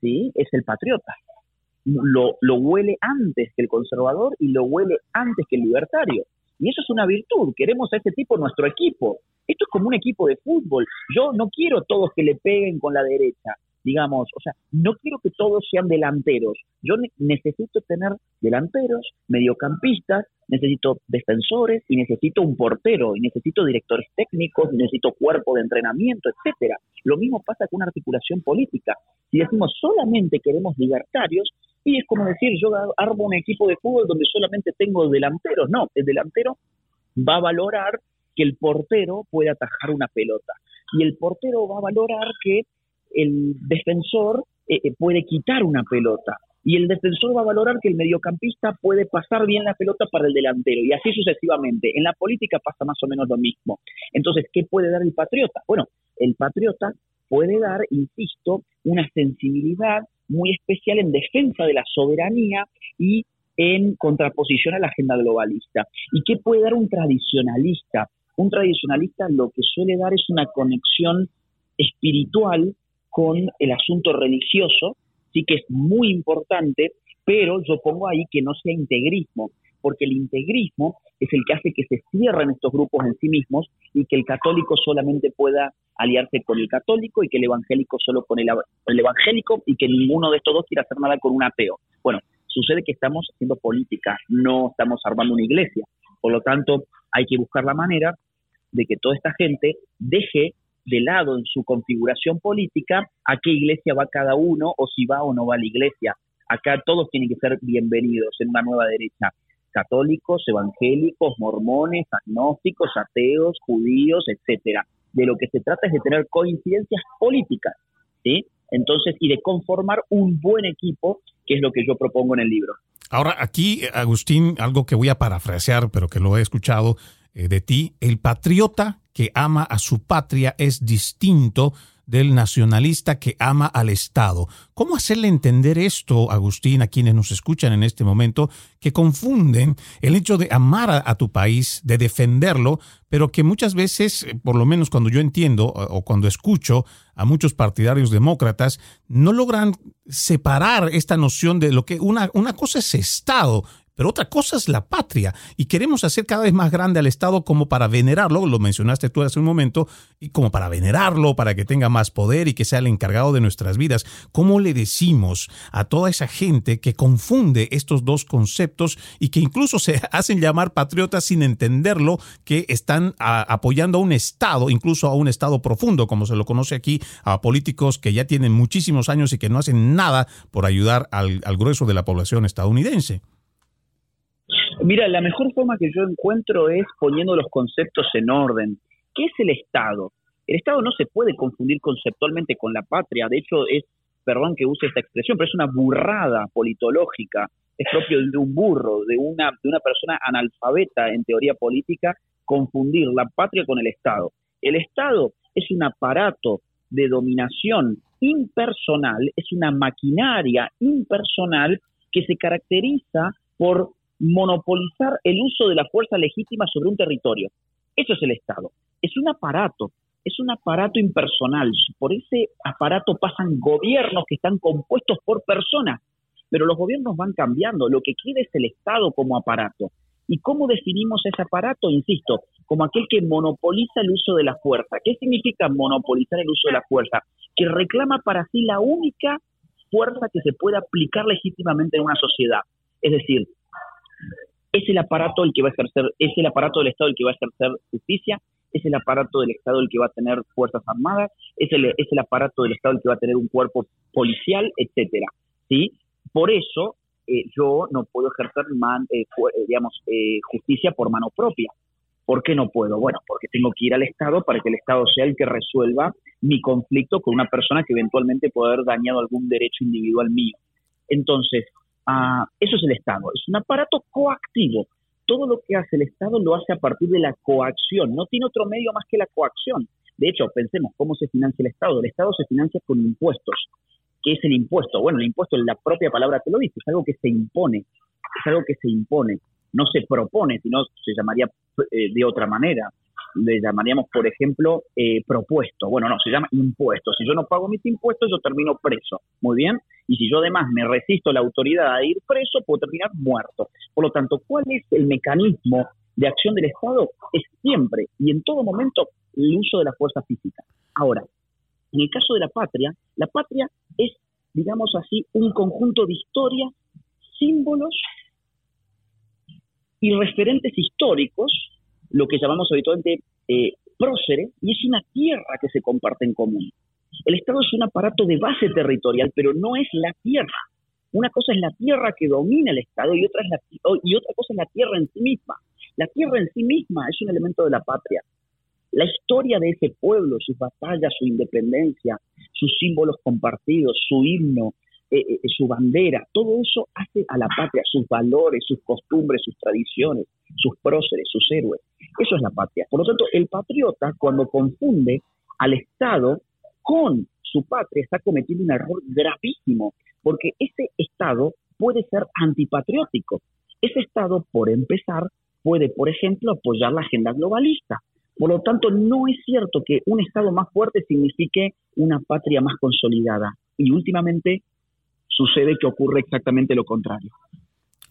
¿sí? Es el patriota. Lo, lo huele antes que el conservador y lo huele antes que el libertario. Y eso es una virtud. Queremos a ese tipo nuestro equipo. Esto es como un equipo de fútbol. Yo no quiero todos que le peguen con la derecha digamos, o sea, no quiero que todos sean delanteros. Yo necesito tener delanteros, mediocampistas, necesito defensores y necesito un portero y necesito directores técnicos, necesito cuerpo de entrenamiento, etcétera. Lo mismo pasa con una articulación política. Si decimos solamente queremos libertarios, y es como decir, yo armo un equipo de fútbol donde solamente tengo delanteros. No, el delantero va a valorar que el portero puede atajar una pelota. Y el portero va a valorar que el defensor eh, eh, puede quitar una pelota y el defensor va a valorar que el mediocampista puede pasar bien la pelota para el delantero y así sucesivamente. En la política pasa más o menos lo mismo. Entonces, ¿qué puede dar el patriota? Bueno, el patriota puede dar, insisto, una sensibilidad muy especial en defensa de la soberanía y en contraposición a la agenda globalista. ¿Y qué puede dar un tradicionalista? Un tradicionalista lo que suele dar es una conexión espiritual con el asunto religioso, sí que es muy importante, pero yo pongo ahí que no sea integrismo, porque el integrismo es el que hace que se cierren estos grupos en sí mismos y que el católico solamente pueda aliarse con el católico y que el evangélico solo con el, evangélico y que ninguno de estos dos quiera hacer nada con un ateo. Bueno, sucede que estamos haciendo política, no estamos armando una iglesia. Por lo tanto, hay que buscar la manera de que toda esta gente deje de lado en su configuración política a qué iglesia va cada uno o si va o no va a la iglesia. Acá todos tienen que ser bienvenidos en una nueva derecha. Católicos, evangélicos, mormones, agnósticos, ateos, judíos, etcétera. De lo que se trata es de tener coincidencias políticas, ¿sí? Entonces, y de conformar un buen equipo, que es lo que yo propongo en el libro. Ahora, aquí, Agustín, algo que voy a parafrasear, pero que lo he escuchado eh, de ti, el patriota que ama a su patria es distinto del nacionalista que ama al Estado. ¿Cómo hacerle entender esto, Agustín, a quienes nos escuchan en este momento, que confunden el hecho de amar a, tu país, de defenderlo, pero que muchas veces, eh, por lo menos cuando yo entiendo o cuando escucho a muchos partidarios demócratas, no logran separar esta noción de lo que una, una cosa es Estado pero otra cosa es la patria y queremos hacer cada vez más grande al Estado como para venerarlo, lo mencionaste tú hace un momento, y como para venerarlo, para que tenga más poder y que sea el encargado de nuestras vidas. ¿Cómo le decimos a toda esa gente que confunde estos dos conceptos y que incluso se hacen llamar patriotas sin entenderlo, que están apoyando a un Estado, incluso a un Estado profundo, como se lo conoce aquí, a políticos que ya tienen muchísimos años y que no hacen nada por ayudar al grueso de la población estadounidense? Mira, la mejor forma que yo encuentro es poniendo los conceptos en orden. ¿Qué es el Estado? El Estado no se puede confundir conceptualmente con la patria. De hecho, es, perdón que use esta expresión, pero es una burrada politológica. Es propio de un burro, de una, de una persona analfabeta en teoría política, confundir la patria con el Estado. El Estado es un aparato de dominación impersonal, es una maquinaria impersonal que se caracteriza por monopolizar el uso de la fuerza legítima sobre un territorio. Eso es el Estado. Es un aparato, es un aparato impersonal. Por ese aparato pasan gobiernos que están compuestos por personas, pero los gobiernos van cambiando. Lo que queda es el Estado como aparato. ¿Y cómo definimos ese aparato? Insisto, como aquel que monopoliza el uso de la fuerza. ¿Qué significa monopolizar el uso de la fuerza? Que reclama para sí la única fuerza que se puede aplicar legítimamente en una sociedad. Es decir, es el aparato el que va a ejercer, es el aparato del Estado el que va a ejercer justicia, es el aparato del Estado el que va a tener fuerzas armadas, es el, es el aparato del Estado el que va a tener un cuerpo policial, etcétera. ¿sí? Por eso eh, yo no puedo ejercer eh, eh, digamos, justicia por mano propia. ¿Por qué no puedo? Bueno, porque tengo que ir al Estado para que el Estado sea el que resuelva mi conflicto con una persona que eventualmente puede haber dañado algún derecho individual mío. Entonces, eso es el Estado, es un aparato coactivo. Todo lo que hace el Estado lo hace a partir de la coacción, no tiene otro medio más que la coacción. De hecho, pensemos cómo se financia el Estado. El Estado se financia con impuestos. ¿Qué es el impuesto? Bueno, el impuesto, la propia palabra te lo dice, es algo que se impone, es algo que se impone, no se propone, sino se llamaría eh, de otra manera le llamaríamos, por ejemplo, eh, propuesto. Bueno, no, se llama impuesto. Si yo no pago mis impuestos, yo termino preso. Muy bien. Y si yo además me resisto la autoridad a ir preso, puedo terminar muerto. Por lo tanto, ¿cuál es el mecanismo de acción del Estado? Es siempre y en todo momento el uso de la fuerza física. Ahora, en el caso de la patria, la patria es, digamos así, un conjunto de historias, símbolos y referentes históricos lo que llamamos habitualmente eh, próceres, y es una tierra que se comparte en común. El Estado es un aparato de base territorial, pero no es la tierra. Una cosa es la tierra que domina el Estado y otra, es la, y otra cosa es la tierra en sí misma. La tierra en sí misma es un elemento de la patria. La historia de ese pueblo, sus batallas, su independencia, sus símbolos compartidos, su himno, eh, eh, su bandera, todo eso hace a la patria, sus valores, sus costumbres, sus tradiciones, sus próceres, sus héroes. Eso es la patria. Por lo tanto, el patriota, cuando confunde al Estado con su patria, está cometiendo un error gravísimo, porque ese Estado puede ser antipatriótico. Ese Estado, por empezar, puede, por ejemplo, apoyar la agenda globalista. Por lo tanto, no es cierto que un Estado más fuerte signifique una patria más consolidada. Y últimamente sucede que ocurre exactamente lo contrario.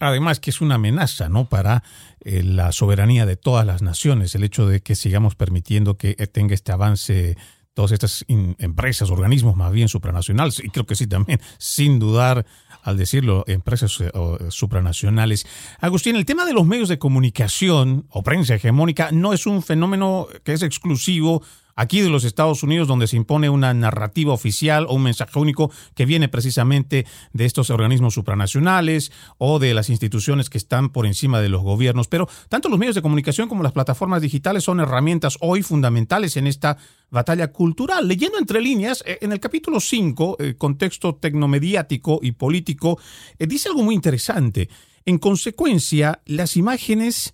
Además que es una amenaza, ¿no? Para eh, la soberanía de todas las naciones, el hecho de que sigamos permitiendo que eh, tenga este avance todas estas empresas, organismos más bien supranacionales, y creo que sí también, sin dudar, al decirlo, empresas eh, supranacionales. Agustín, el tema de los medios de comunicación o prensa hegemónica no es un fenómeno que es exclusivo aquí de los Estados Unidos, donde se impone una narrativa oficial o un mensaje único que viene precisamente de estos organismos supranacionales o de las instituciones que están por encima de los gobiernos. Pero tanto los medios de comunicación como las plataformas digitales son herramientas hoy fundamentales en esta batalla cultural. Leyendo entre líneas, eh, en el capítulo 5, el eh, contexto tecnomediático y político, eh, dice algo muy interesante. En consecuencia, las imágenes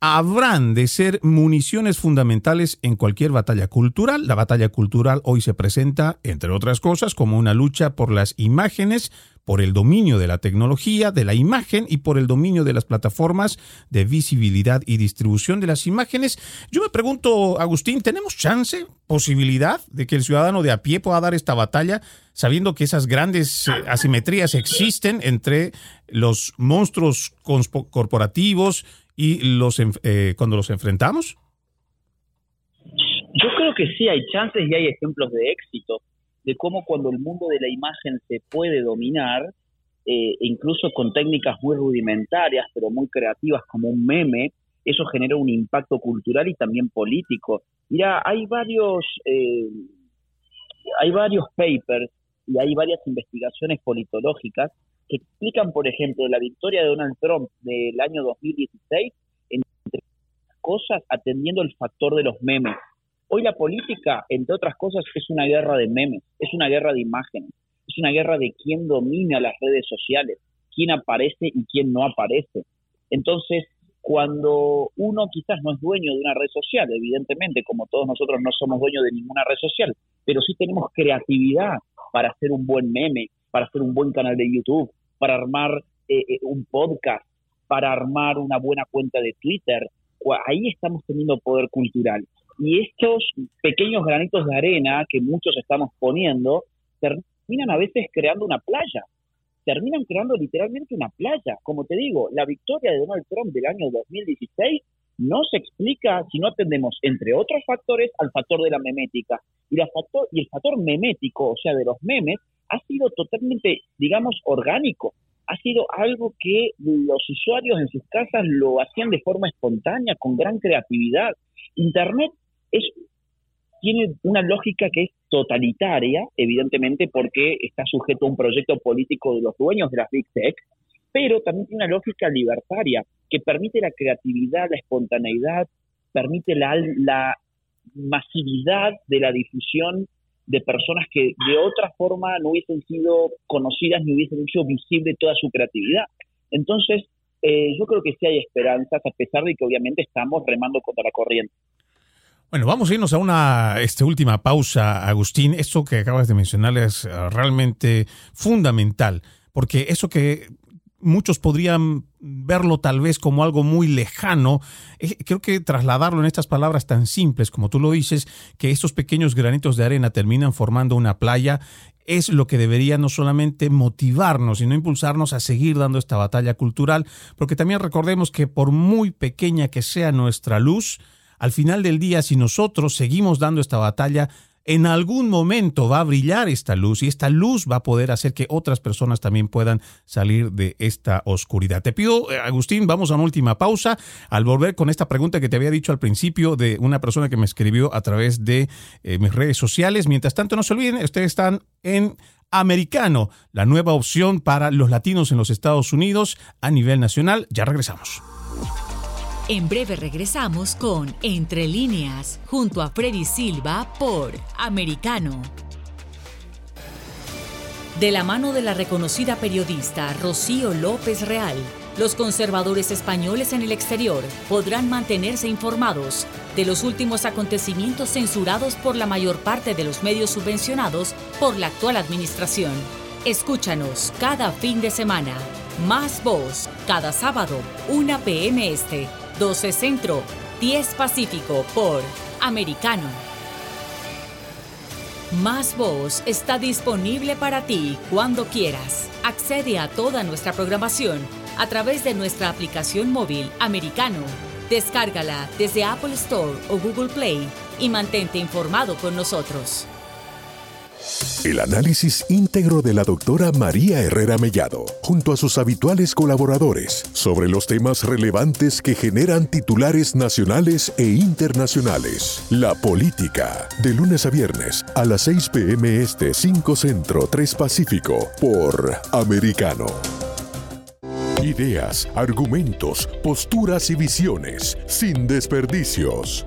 habrán de ser municiones fundamentales en cualquier batalla cultural. La batalla cultural hoy se presenta, entre otras cosas, como una lucha por las imágenes, por el dominio de la tecnología, de la imagen y por el dominio de las plataformas de visibilidad y distribución de las imágenes. Yo me pregunto, Agustín, ¿tenemos chance, posibilidad de que el ciudadano de a pie pueda dar esta batalla sabiendo que esas grandes eh, asimetrías existen entre los monstruos corporativos y los eh, cuando los enfrentamos? Yo creo que sí hay chances y hay ejemplos de éxito de cómo cuando el mundo de la imagen se puede dominar, eh, incluso con técnicas muy rudimentarias, pero muy creativas como un meme, eso genera un impacto cultural y también político. Mira, hay varios, eh, hay varios papers y hay varias investigaciones politológicas que explican, por ejemplo, la victoria de Donald Trump del año 2016, entre cosas, atendiendo el factor de los memes. Hoy la política, entre otras cosas, es una guerra de memes, es una guerra de imágenes, es una guerra de quién domina las redes sociales, quién aparece y quién no aparece. Entonces, cuando uno quizás no es dueño de una red social, evidentemente, como todos nosotros no somos dueños de ninguna red social, pero sí tenemos creatividad para hacer un buen meme, para hacer un buen canal de YouTube, para armar eh, eh, un podcast, para armar una buena cuenta de Twitter. Ahí estamos teniendo poder cultural. Y estos pequeños granitos de arena que muchos estamos poniendo terminan a veces creando una playa. Terminan creando literalmente una playa. Como te digo, la victoria de Donald Trump del año 2016 no se explica si no atendemos, entre otros factores, al factor de la memética. Y, la factor, y el factor memético, o sea, de los memes, ha sido totalmente, digamos, orgánico. Ha sido algo que los usuarios en sus casas lo hacían de forma espontánea, con gran creatividad. Internet es, tiene una lógica que es totalitaria, evidentemente, porque está sujeto a un proyecto político de los dueños de las Big Tech, pero también tiene una lógica libertaria que permite la creatividad, la espontaneidad, permite la, la masividad de la difusión de personas que de otra forma no hubiesen sido conocidas ni hubiesen hecho visible toda su creatividad. Entonces, eh, yo creo que sí hay esperanzas, a pesar de que obviamente estamos remando contra la corriente. Bueno, vamos a irnos a una este, última pausa, Agustín. Esto que acabas de mencionar es eh, realmente fundamental, porque eso que muchos podrían verlo tal vez como algo muy lejano. Eh, creo que trasladarlo en estas palabras tan simples como tú lo dices, que estos pequeños granitos de arena terminan formando una playa, es lo que debería no solamente motivarnos, sino impulsarnos a seguir dando esta batalla cultural, porque también recordemos que por muy pequeña que sea nuestra luz, al final del día, si nosotros seguimos dando esta batalla, en algún momento va a brillar esta luz y esta luz va a poder hacer que otras personas también puedan salir de esta oscuridad. Te pido, eh, Agustín, vamos a una última pausa al volver con esta pregunta que te había dicho al principio de una persona que me escribió a través de eh, mis redes sociales. Mientras tanto, no se olviden, ustedes están en Americano, la nueva opción para los latinos en los Estados Unidos a nivel nacional. Ya regresamos. En breve regresamos con Entre líneas, junto a Freddy Silva por Americano. De la mano de la reconocida periodista Rocío López Real, los conservadores españoles en el exterior podrán mantenerse informados de los últimos acontecimientos censurados por la mayor parte de los medios subvencionados por la actual administración. Escúchanos cada fin de semana. Más voz, cada sábado, 1 p.m. Este 12 Centro, 10 Pacífico por Americano. Más Voz está disponible para ti cuando quieras. Accede a toda nuestra programación a través de nuestra aplicación móvil americano. Descárgala desde Apple Store o Google Play y mantente informado con nosotros. El análisis íntegro de la doctora María Herrera Mellado, junto a sus habituales colaboradores, sobre los temas relevantes que generan titulares nacionales e internacionales. La política, de lunes a viernes, a las 6 pm este 5 Centro 3 Pacífico, por Americano. Ideas, argumentos, posturas y visiones, sin desperdicios.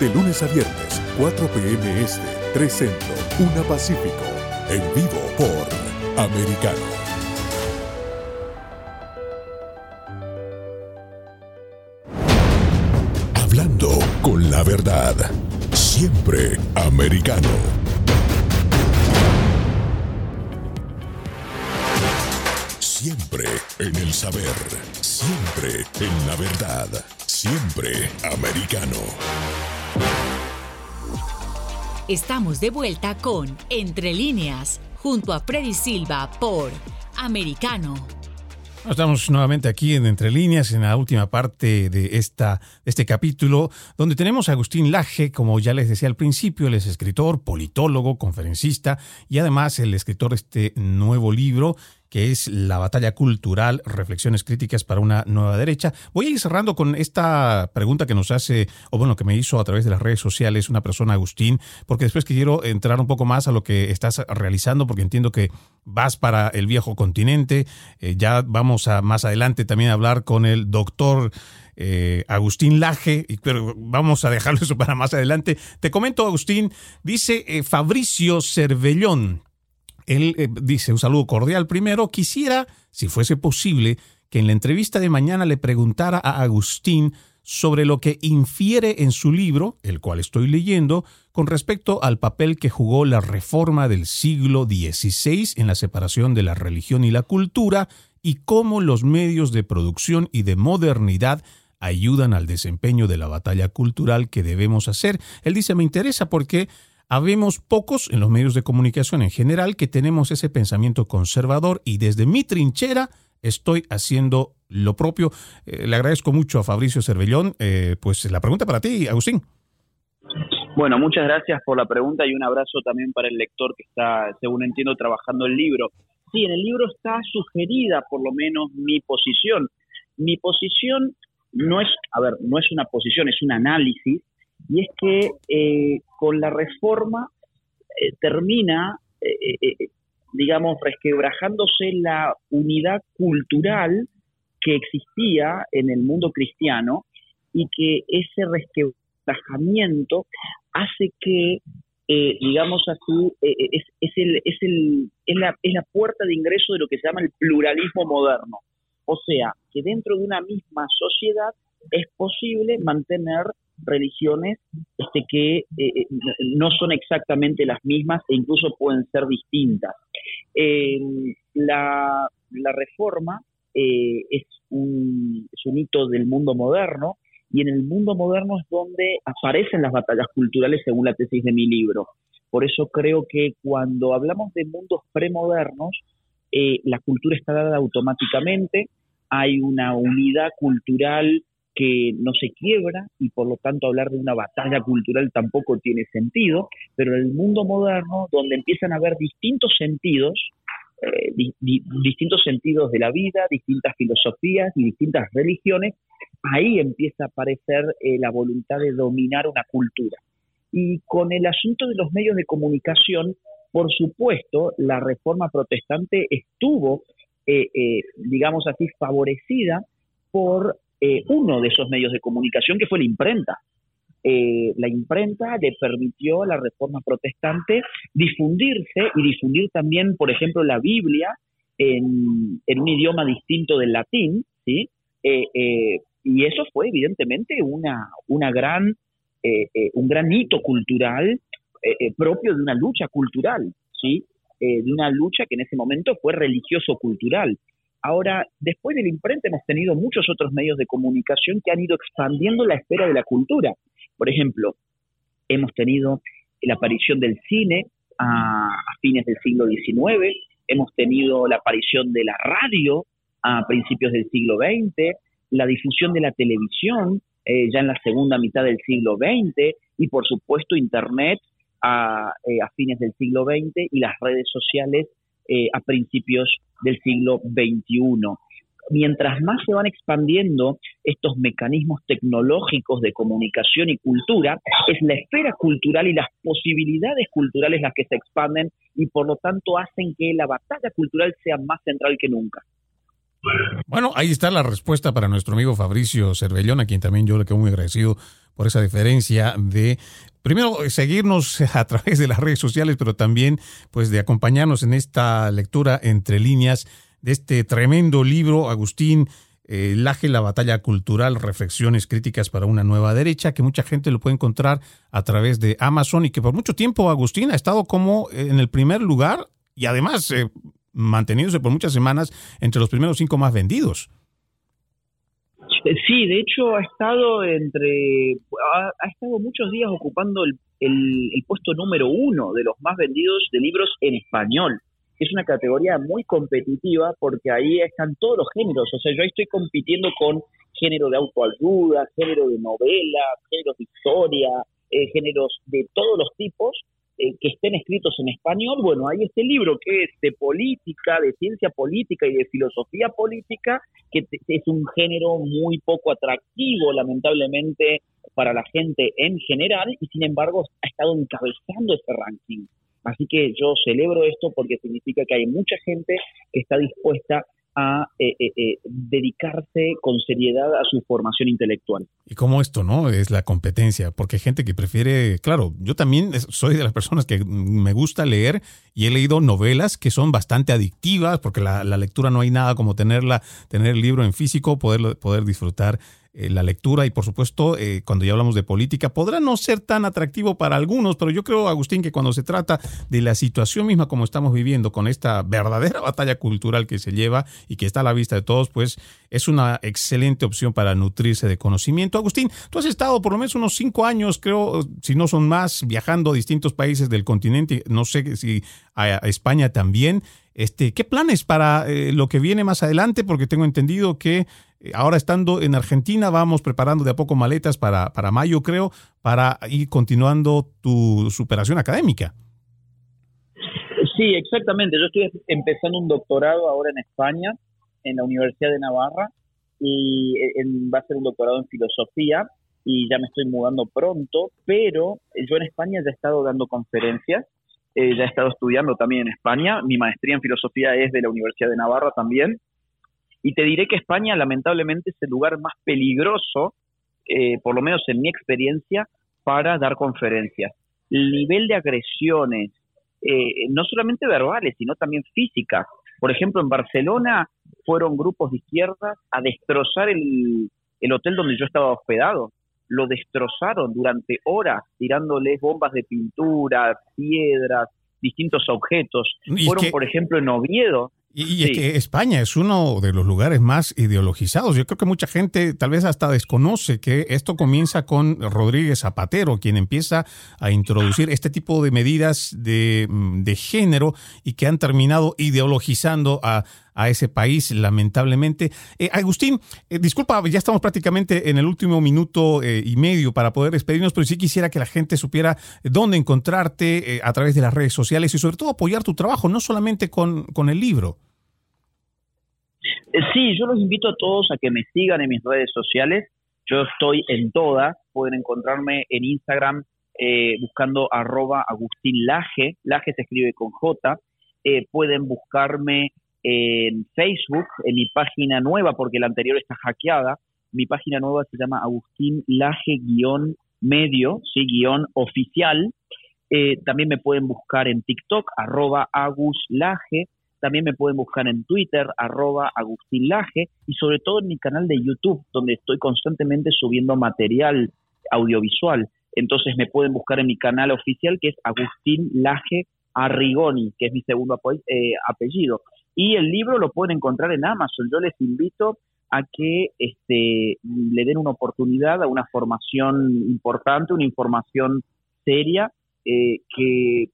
De lunes a viernes, 4 p.m. Este, 3 Centro, 1 Pacífico. En vivo por Americano. Hablando con la verdad. Siempre americano. Siempre en el saber. Siempre en la verdad. Siempre americano. Estamos de vuelta con Entre líneas, junto a Freddy Silva por Americano. Estamos nuevamente aquí en Entre Líneas, en la última parte de esta, este capítulo, donde tenemos a Agustín Laje, como ya les decía al principio, él es escritor, politólogo, conferencista y además el escritor de este nuevo libro es la batalla cultural, reflexiones críticas para una nueva derecha. Voy a ir cerrando con esta pregunta que nos hace, o bueno, que me hizo a través de las redes sociales una persona, Agustín, porque después quiero entrar un poco más a lo que estás realizando, porque entiendo que vas para el viejo continente. Eh, ya vamos a más adelante también a hablar con el doctor. Eh, Agustín Laje, pero vamos a dejarlo eso para más adelante. Te comento, Agustín, dice eh, Fabricio Cervellón, él eh, dice, un saludo cordial primero, quisiera, si fuese posible, que en la entrevista de mañana le preguntara a Agustín sobre lo que infiere en su libro, el cual estoy leyendo, con respecto al papel que jugó la reforma del siglo XVI en la separación de la religión y la cultura y cómo los medios de producción y de modernidad ayudan al desempeño de la batalla cultural que debemos hacer. Él dice, me interesa porque Habemos pocos en los medios de comunicación en general que tenemos ese pensamiento conservador y desde mi trinchera estoy haciendo lo propio. Eh, le agradezco mucho a Fabricio Cervellón. Eh, pues la pregunta para ti, Agustín. Bueno, muchas gracias por la pregunta y un abrazo también para el lector que está, según entiendo, trabajando el libro. Sí, en el libro está sugerida por lo menos mi posición. Mi posición no es, a ver, no es una posición, es un análisis y es que eh, con la reforma eh, termina, eh, digamos, resquebrajándose la unidad cultural que existía en el mundo cristiano y que ese resquebrajamiento hace que, digamos así, es, es, el, es, el, es, la, es la puerta de ingreso de lo que se llama el pluralismo moderno. O sea, que dentro de una misma sociedad es posible mantener religiones este, que eh, eh, no son exactamente las mismas e incluso pueden ser distintas. Eh, la, reforma es, un, es un hito del mundo moderno y en el mundo moderno es donde aparecen las batallas culturales según la tesis de mi libro. Por eso creo que cuando hablamos de mundos premodernos, la cultura está dada automáticamente, hay una unidad cultural que no se quiebra y por lo tanto hablar de una batalla cultural tampoco tiene sentido, pero en el mundo moderno, donde empiezan a haber distintos sentidos, eh, distintos sentidos de la vida, distintas filosofías y distintas religiones, ahí empieza a aparecer eh, la voluntad de dominar una cultura. Y con el asunto de los medios de comunicación, por supuesto, la reforma protestante estuvo, eh, eh, digamos así, favorecida por eh, uno de esos medios de comunicación que fue la imprenta. la imprenta le permitió a la reforma protestante difundirse y difundir también, por ejemplo, la Biblia en, un idioma distinto del latín, ¿sí? y eso fue evidentemente una, una gran, un gran hito cultural eh, eh, propio de una lucha cultural, ¿sí? Eh, de una lucha que en ese momento fue religioso-cultural. Ahora, después del imprenta hemos tenido muchos otros medios de comunicación que han ido expandiendo la esfera de la cultura. Por ejemplo, hemos tenido la aparición del cine a, fines del siglo XIX, hemos tenido la aparición de la radio a principios del siglo XX, la difusión de la televisión ya en la segunda mitad del siglo XX y por supuesto Internet eh, a, fines del siglo XX y las redes sociales eh, a principios del siglo XXI. Mientras más se van expandiendo estos mecanismos tecnológicos de comunicación y cultura, es la esfera cultural y las posibilidades culturales las que se expanden y por lo tanto hacen que la batalla cultural sea más central que nunca. Bueno, ahí está la respuesta para nuestro amigo Fabricio Cervellón, a quien también yo le quedo muy agradecido por esa diferencia de primero seguirnos a través de las redes sociales, pero también pues de acompañarnos en esta lectura entre líneas de este tremendo libro, Agustín eh, Laje, la batalla cultural, reflexiones críticas para una nueva derecha, que mucha gente lo puede encontrar a través de Amazon y que por mucho tiempo Agustín ha estado como en el primer lugar y además eh, manteniéndose por muchas semanas entre los primeros cinco más vendidos. Sí, de hecho ha estado entre, ha, estado muchos días ocupando el, puesto número uno de los más vendidos de libros en español. Es una categoría muy competitiva porque ahí están todos los géneros. O sea, yo estoy compitiendo con género de autoayuda, género de novela, géneros de historia, eh, géneros de todos los tipos eh, que estén escritos en español, bueno, hay este libro que es de política, de ciencia política y de filosofía política, que es un género muy poco atractivo, lamentablemente, para la gente en general, y sin embargo ha estado encabezando ese ranking. Así que yo celebro esto porque significa que hay mucha gente que está dispuesta a eh, eh, eh, dedicarse con seriedad a su formación intelectual. Y como esto, ¿no? Es la competencia, porque hay gente que prefiere, claro, yo también soy de las personas que me gusta leer y he leído novelas que son bastante adictivas, porque la, la lectura no hay nada como tenerla, tener el libro en físico, poder, poder disfrutar eh, la lectura y por supuesto eh, cuando ya hablamos de política podrá no ser tan atractivo para algunos, pero yo creo, Agustín, que cuando se trata de la situación misma como estamos viviendo con esta verdadera batalla cultural que se lleva y que está a la vista de todos, pues es una excelente opción para nutrirse de conocimiento. Agustín, tú has estado por lo menos unos cinco años, creo, si no son más, viajando a distintos países del continente, no sé si a España también. Este, ¿Qué planes para eh, lo que viene más adelante? Porque tengo entendido que ahora estando en Argentina vamos preparando de a poco maletas para, para mayo, creo, para ir continuando tu superación académica. Sí, exactamente. Yo estoy empezando un doctorado ahora en España, en la Universidad de Navarra, y eh, va a ser un doctorado en filosofía y ya me estoy mudando pronto, pero yo en España ya he estado dando conferencias, eh, ya he estado estudiando también en España, mi maestría en filosofía es de la Universidad de Navarra también, y te diré que España lamentablemente es el lugar más peligroso, eh, por lo menos en mi experiencia, para dar conferencias. El nivel de agresiones, eh, no solamente verbales, sino también físicas. Por ejemplo, en Barcelona fueron grupos de izquierda a destrozar el, el hotel donde yo estaba hospedado. Lo destrozaron durante horas, tirándoles bombas de pintura, piedras, distintos objetos. Fueron, por ejemplo, en Oviedo, y, es que España es uno de los lugares más ideologizados. Yo creo que mucha gente tal vez hasta desconoce que esto comienza con Rodríguez Zapatero, quien empieza a introducir este tipo de medidas de, mm, género y que han terminado ideologizando a, ese país, lamentablemente. Eh, Agustín, eh, disculpa, ya estamos prácticamente en el último minuto eh, y medio para poder despedirnos, pero sí quisiera que la gente supiera dónde encontrarte a través de las redes sociales y sobre todo apoyar tu trabajo, no solamente con, con el libro. Sí, yo los invito a todos a que me sigan en mis redes sociales. Yo estoy en todas. Pueden encontrarme en Instagram eh, buscando arroba Agustín Laje, se escribe con J, eh, pueden buscarme en Facebook, en mi página nueva, porque la anterior está hackeada, mi página nueva se llama Agustín Laje-medio, sí, guion oficial, eh, también me pueden buscar en TikTok, arroba Agus también me pueden buscar en Twitter, arroba Agustín y sobre todo en mi canal de YouTube, donde estoy constantemente subiendo material audiovisual. Entonces me pueden buscar en mi canal oficial, que es Agustín Laje Arrigoni, que es mi segundo eh, apellido. Y el libro lo pueden encontrar en Amazon. Yo les invito a que este, le den una oportunidad a una formación importante, una información seria eh, que eh,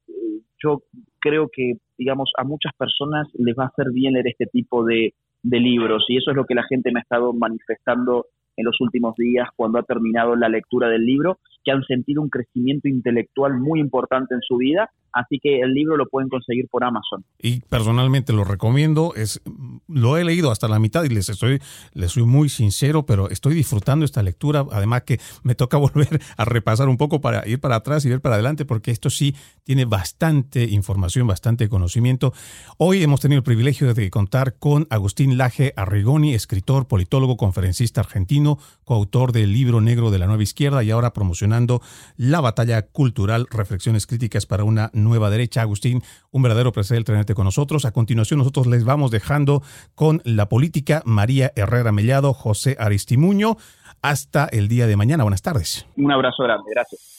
yo creo que, digamos, a muchas personas les va a hacer bien leer este tipo de, de libros y eso es lo que la gente me ha estado manifestando en los últimos días cuando ha terminado la lectura del libro, que han sentido un crecimiento intelectual muy importante en su vida Así que el libro lo pueden conseguir por Amazon. Y personalmente lo recomiendo. Es, lo he leído hasta la mitad y les estoy, les soy muy sincero, pero estoy disfrutando esta lectura. Además que me toca volver a repasar un poco para ir para atrás y ver para adelante, porque esto sí tiene bastante información, bastante conocimiento. Hoy hemos tenido el privilegio de contar con Agustín Laje Arrigoni, escritor, politólogo, conferencista argentino, coautor del libro negro de la nueva izquierda y ahora promocionando la batalla cultural, reflexiones críticas para una Nueva Derecha. Agustín, un verdadero placer tenerte con nosotros. A continuación, nosotros les vamos dejando con la política María Herrera Mellado, José Aristimuño. Hasta el día de mañana. Buenas tardes. Un abrazo grande. Gracias.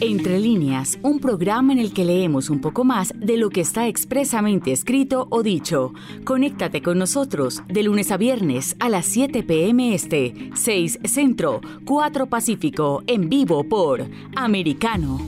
Entre líneas, un programa en el que leemos un poco más de lo que está expresamente escrito o dicho. Conéctate con nosotros de lunes a viernes a las 7 p.m. Este, 6 Centro, 4 Pacífico, en vivo por Americano.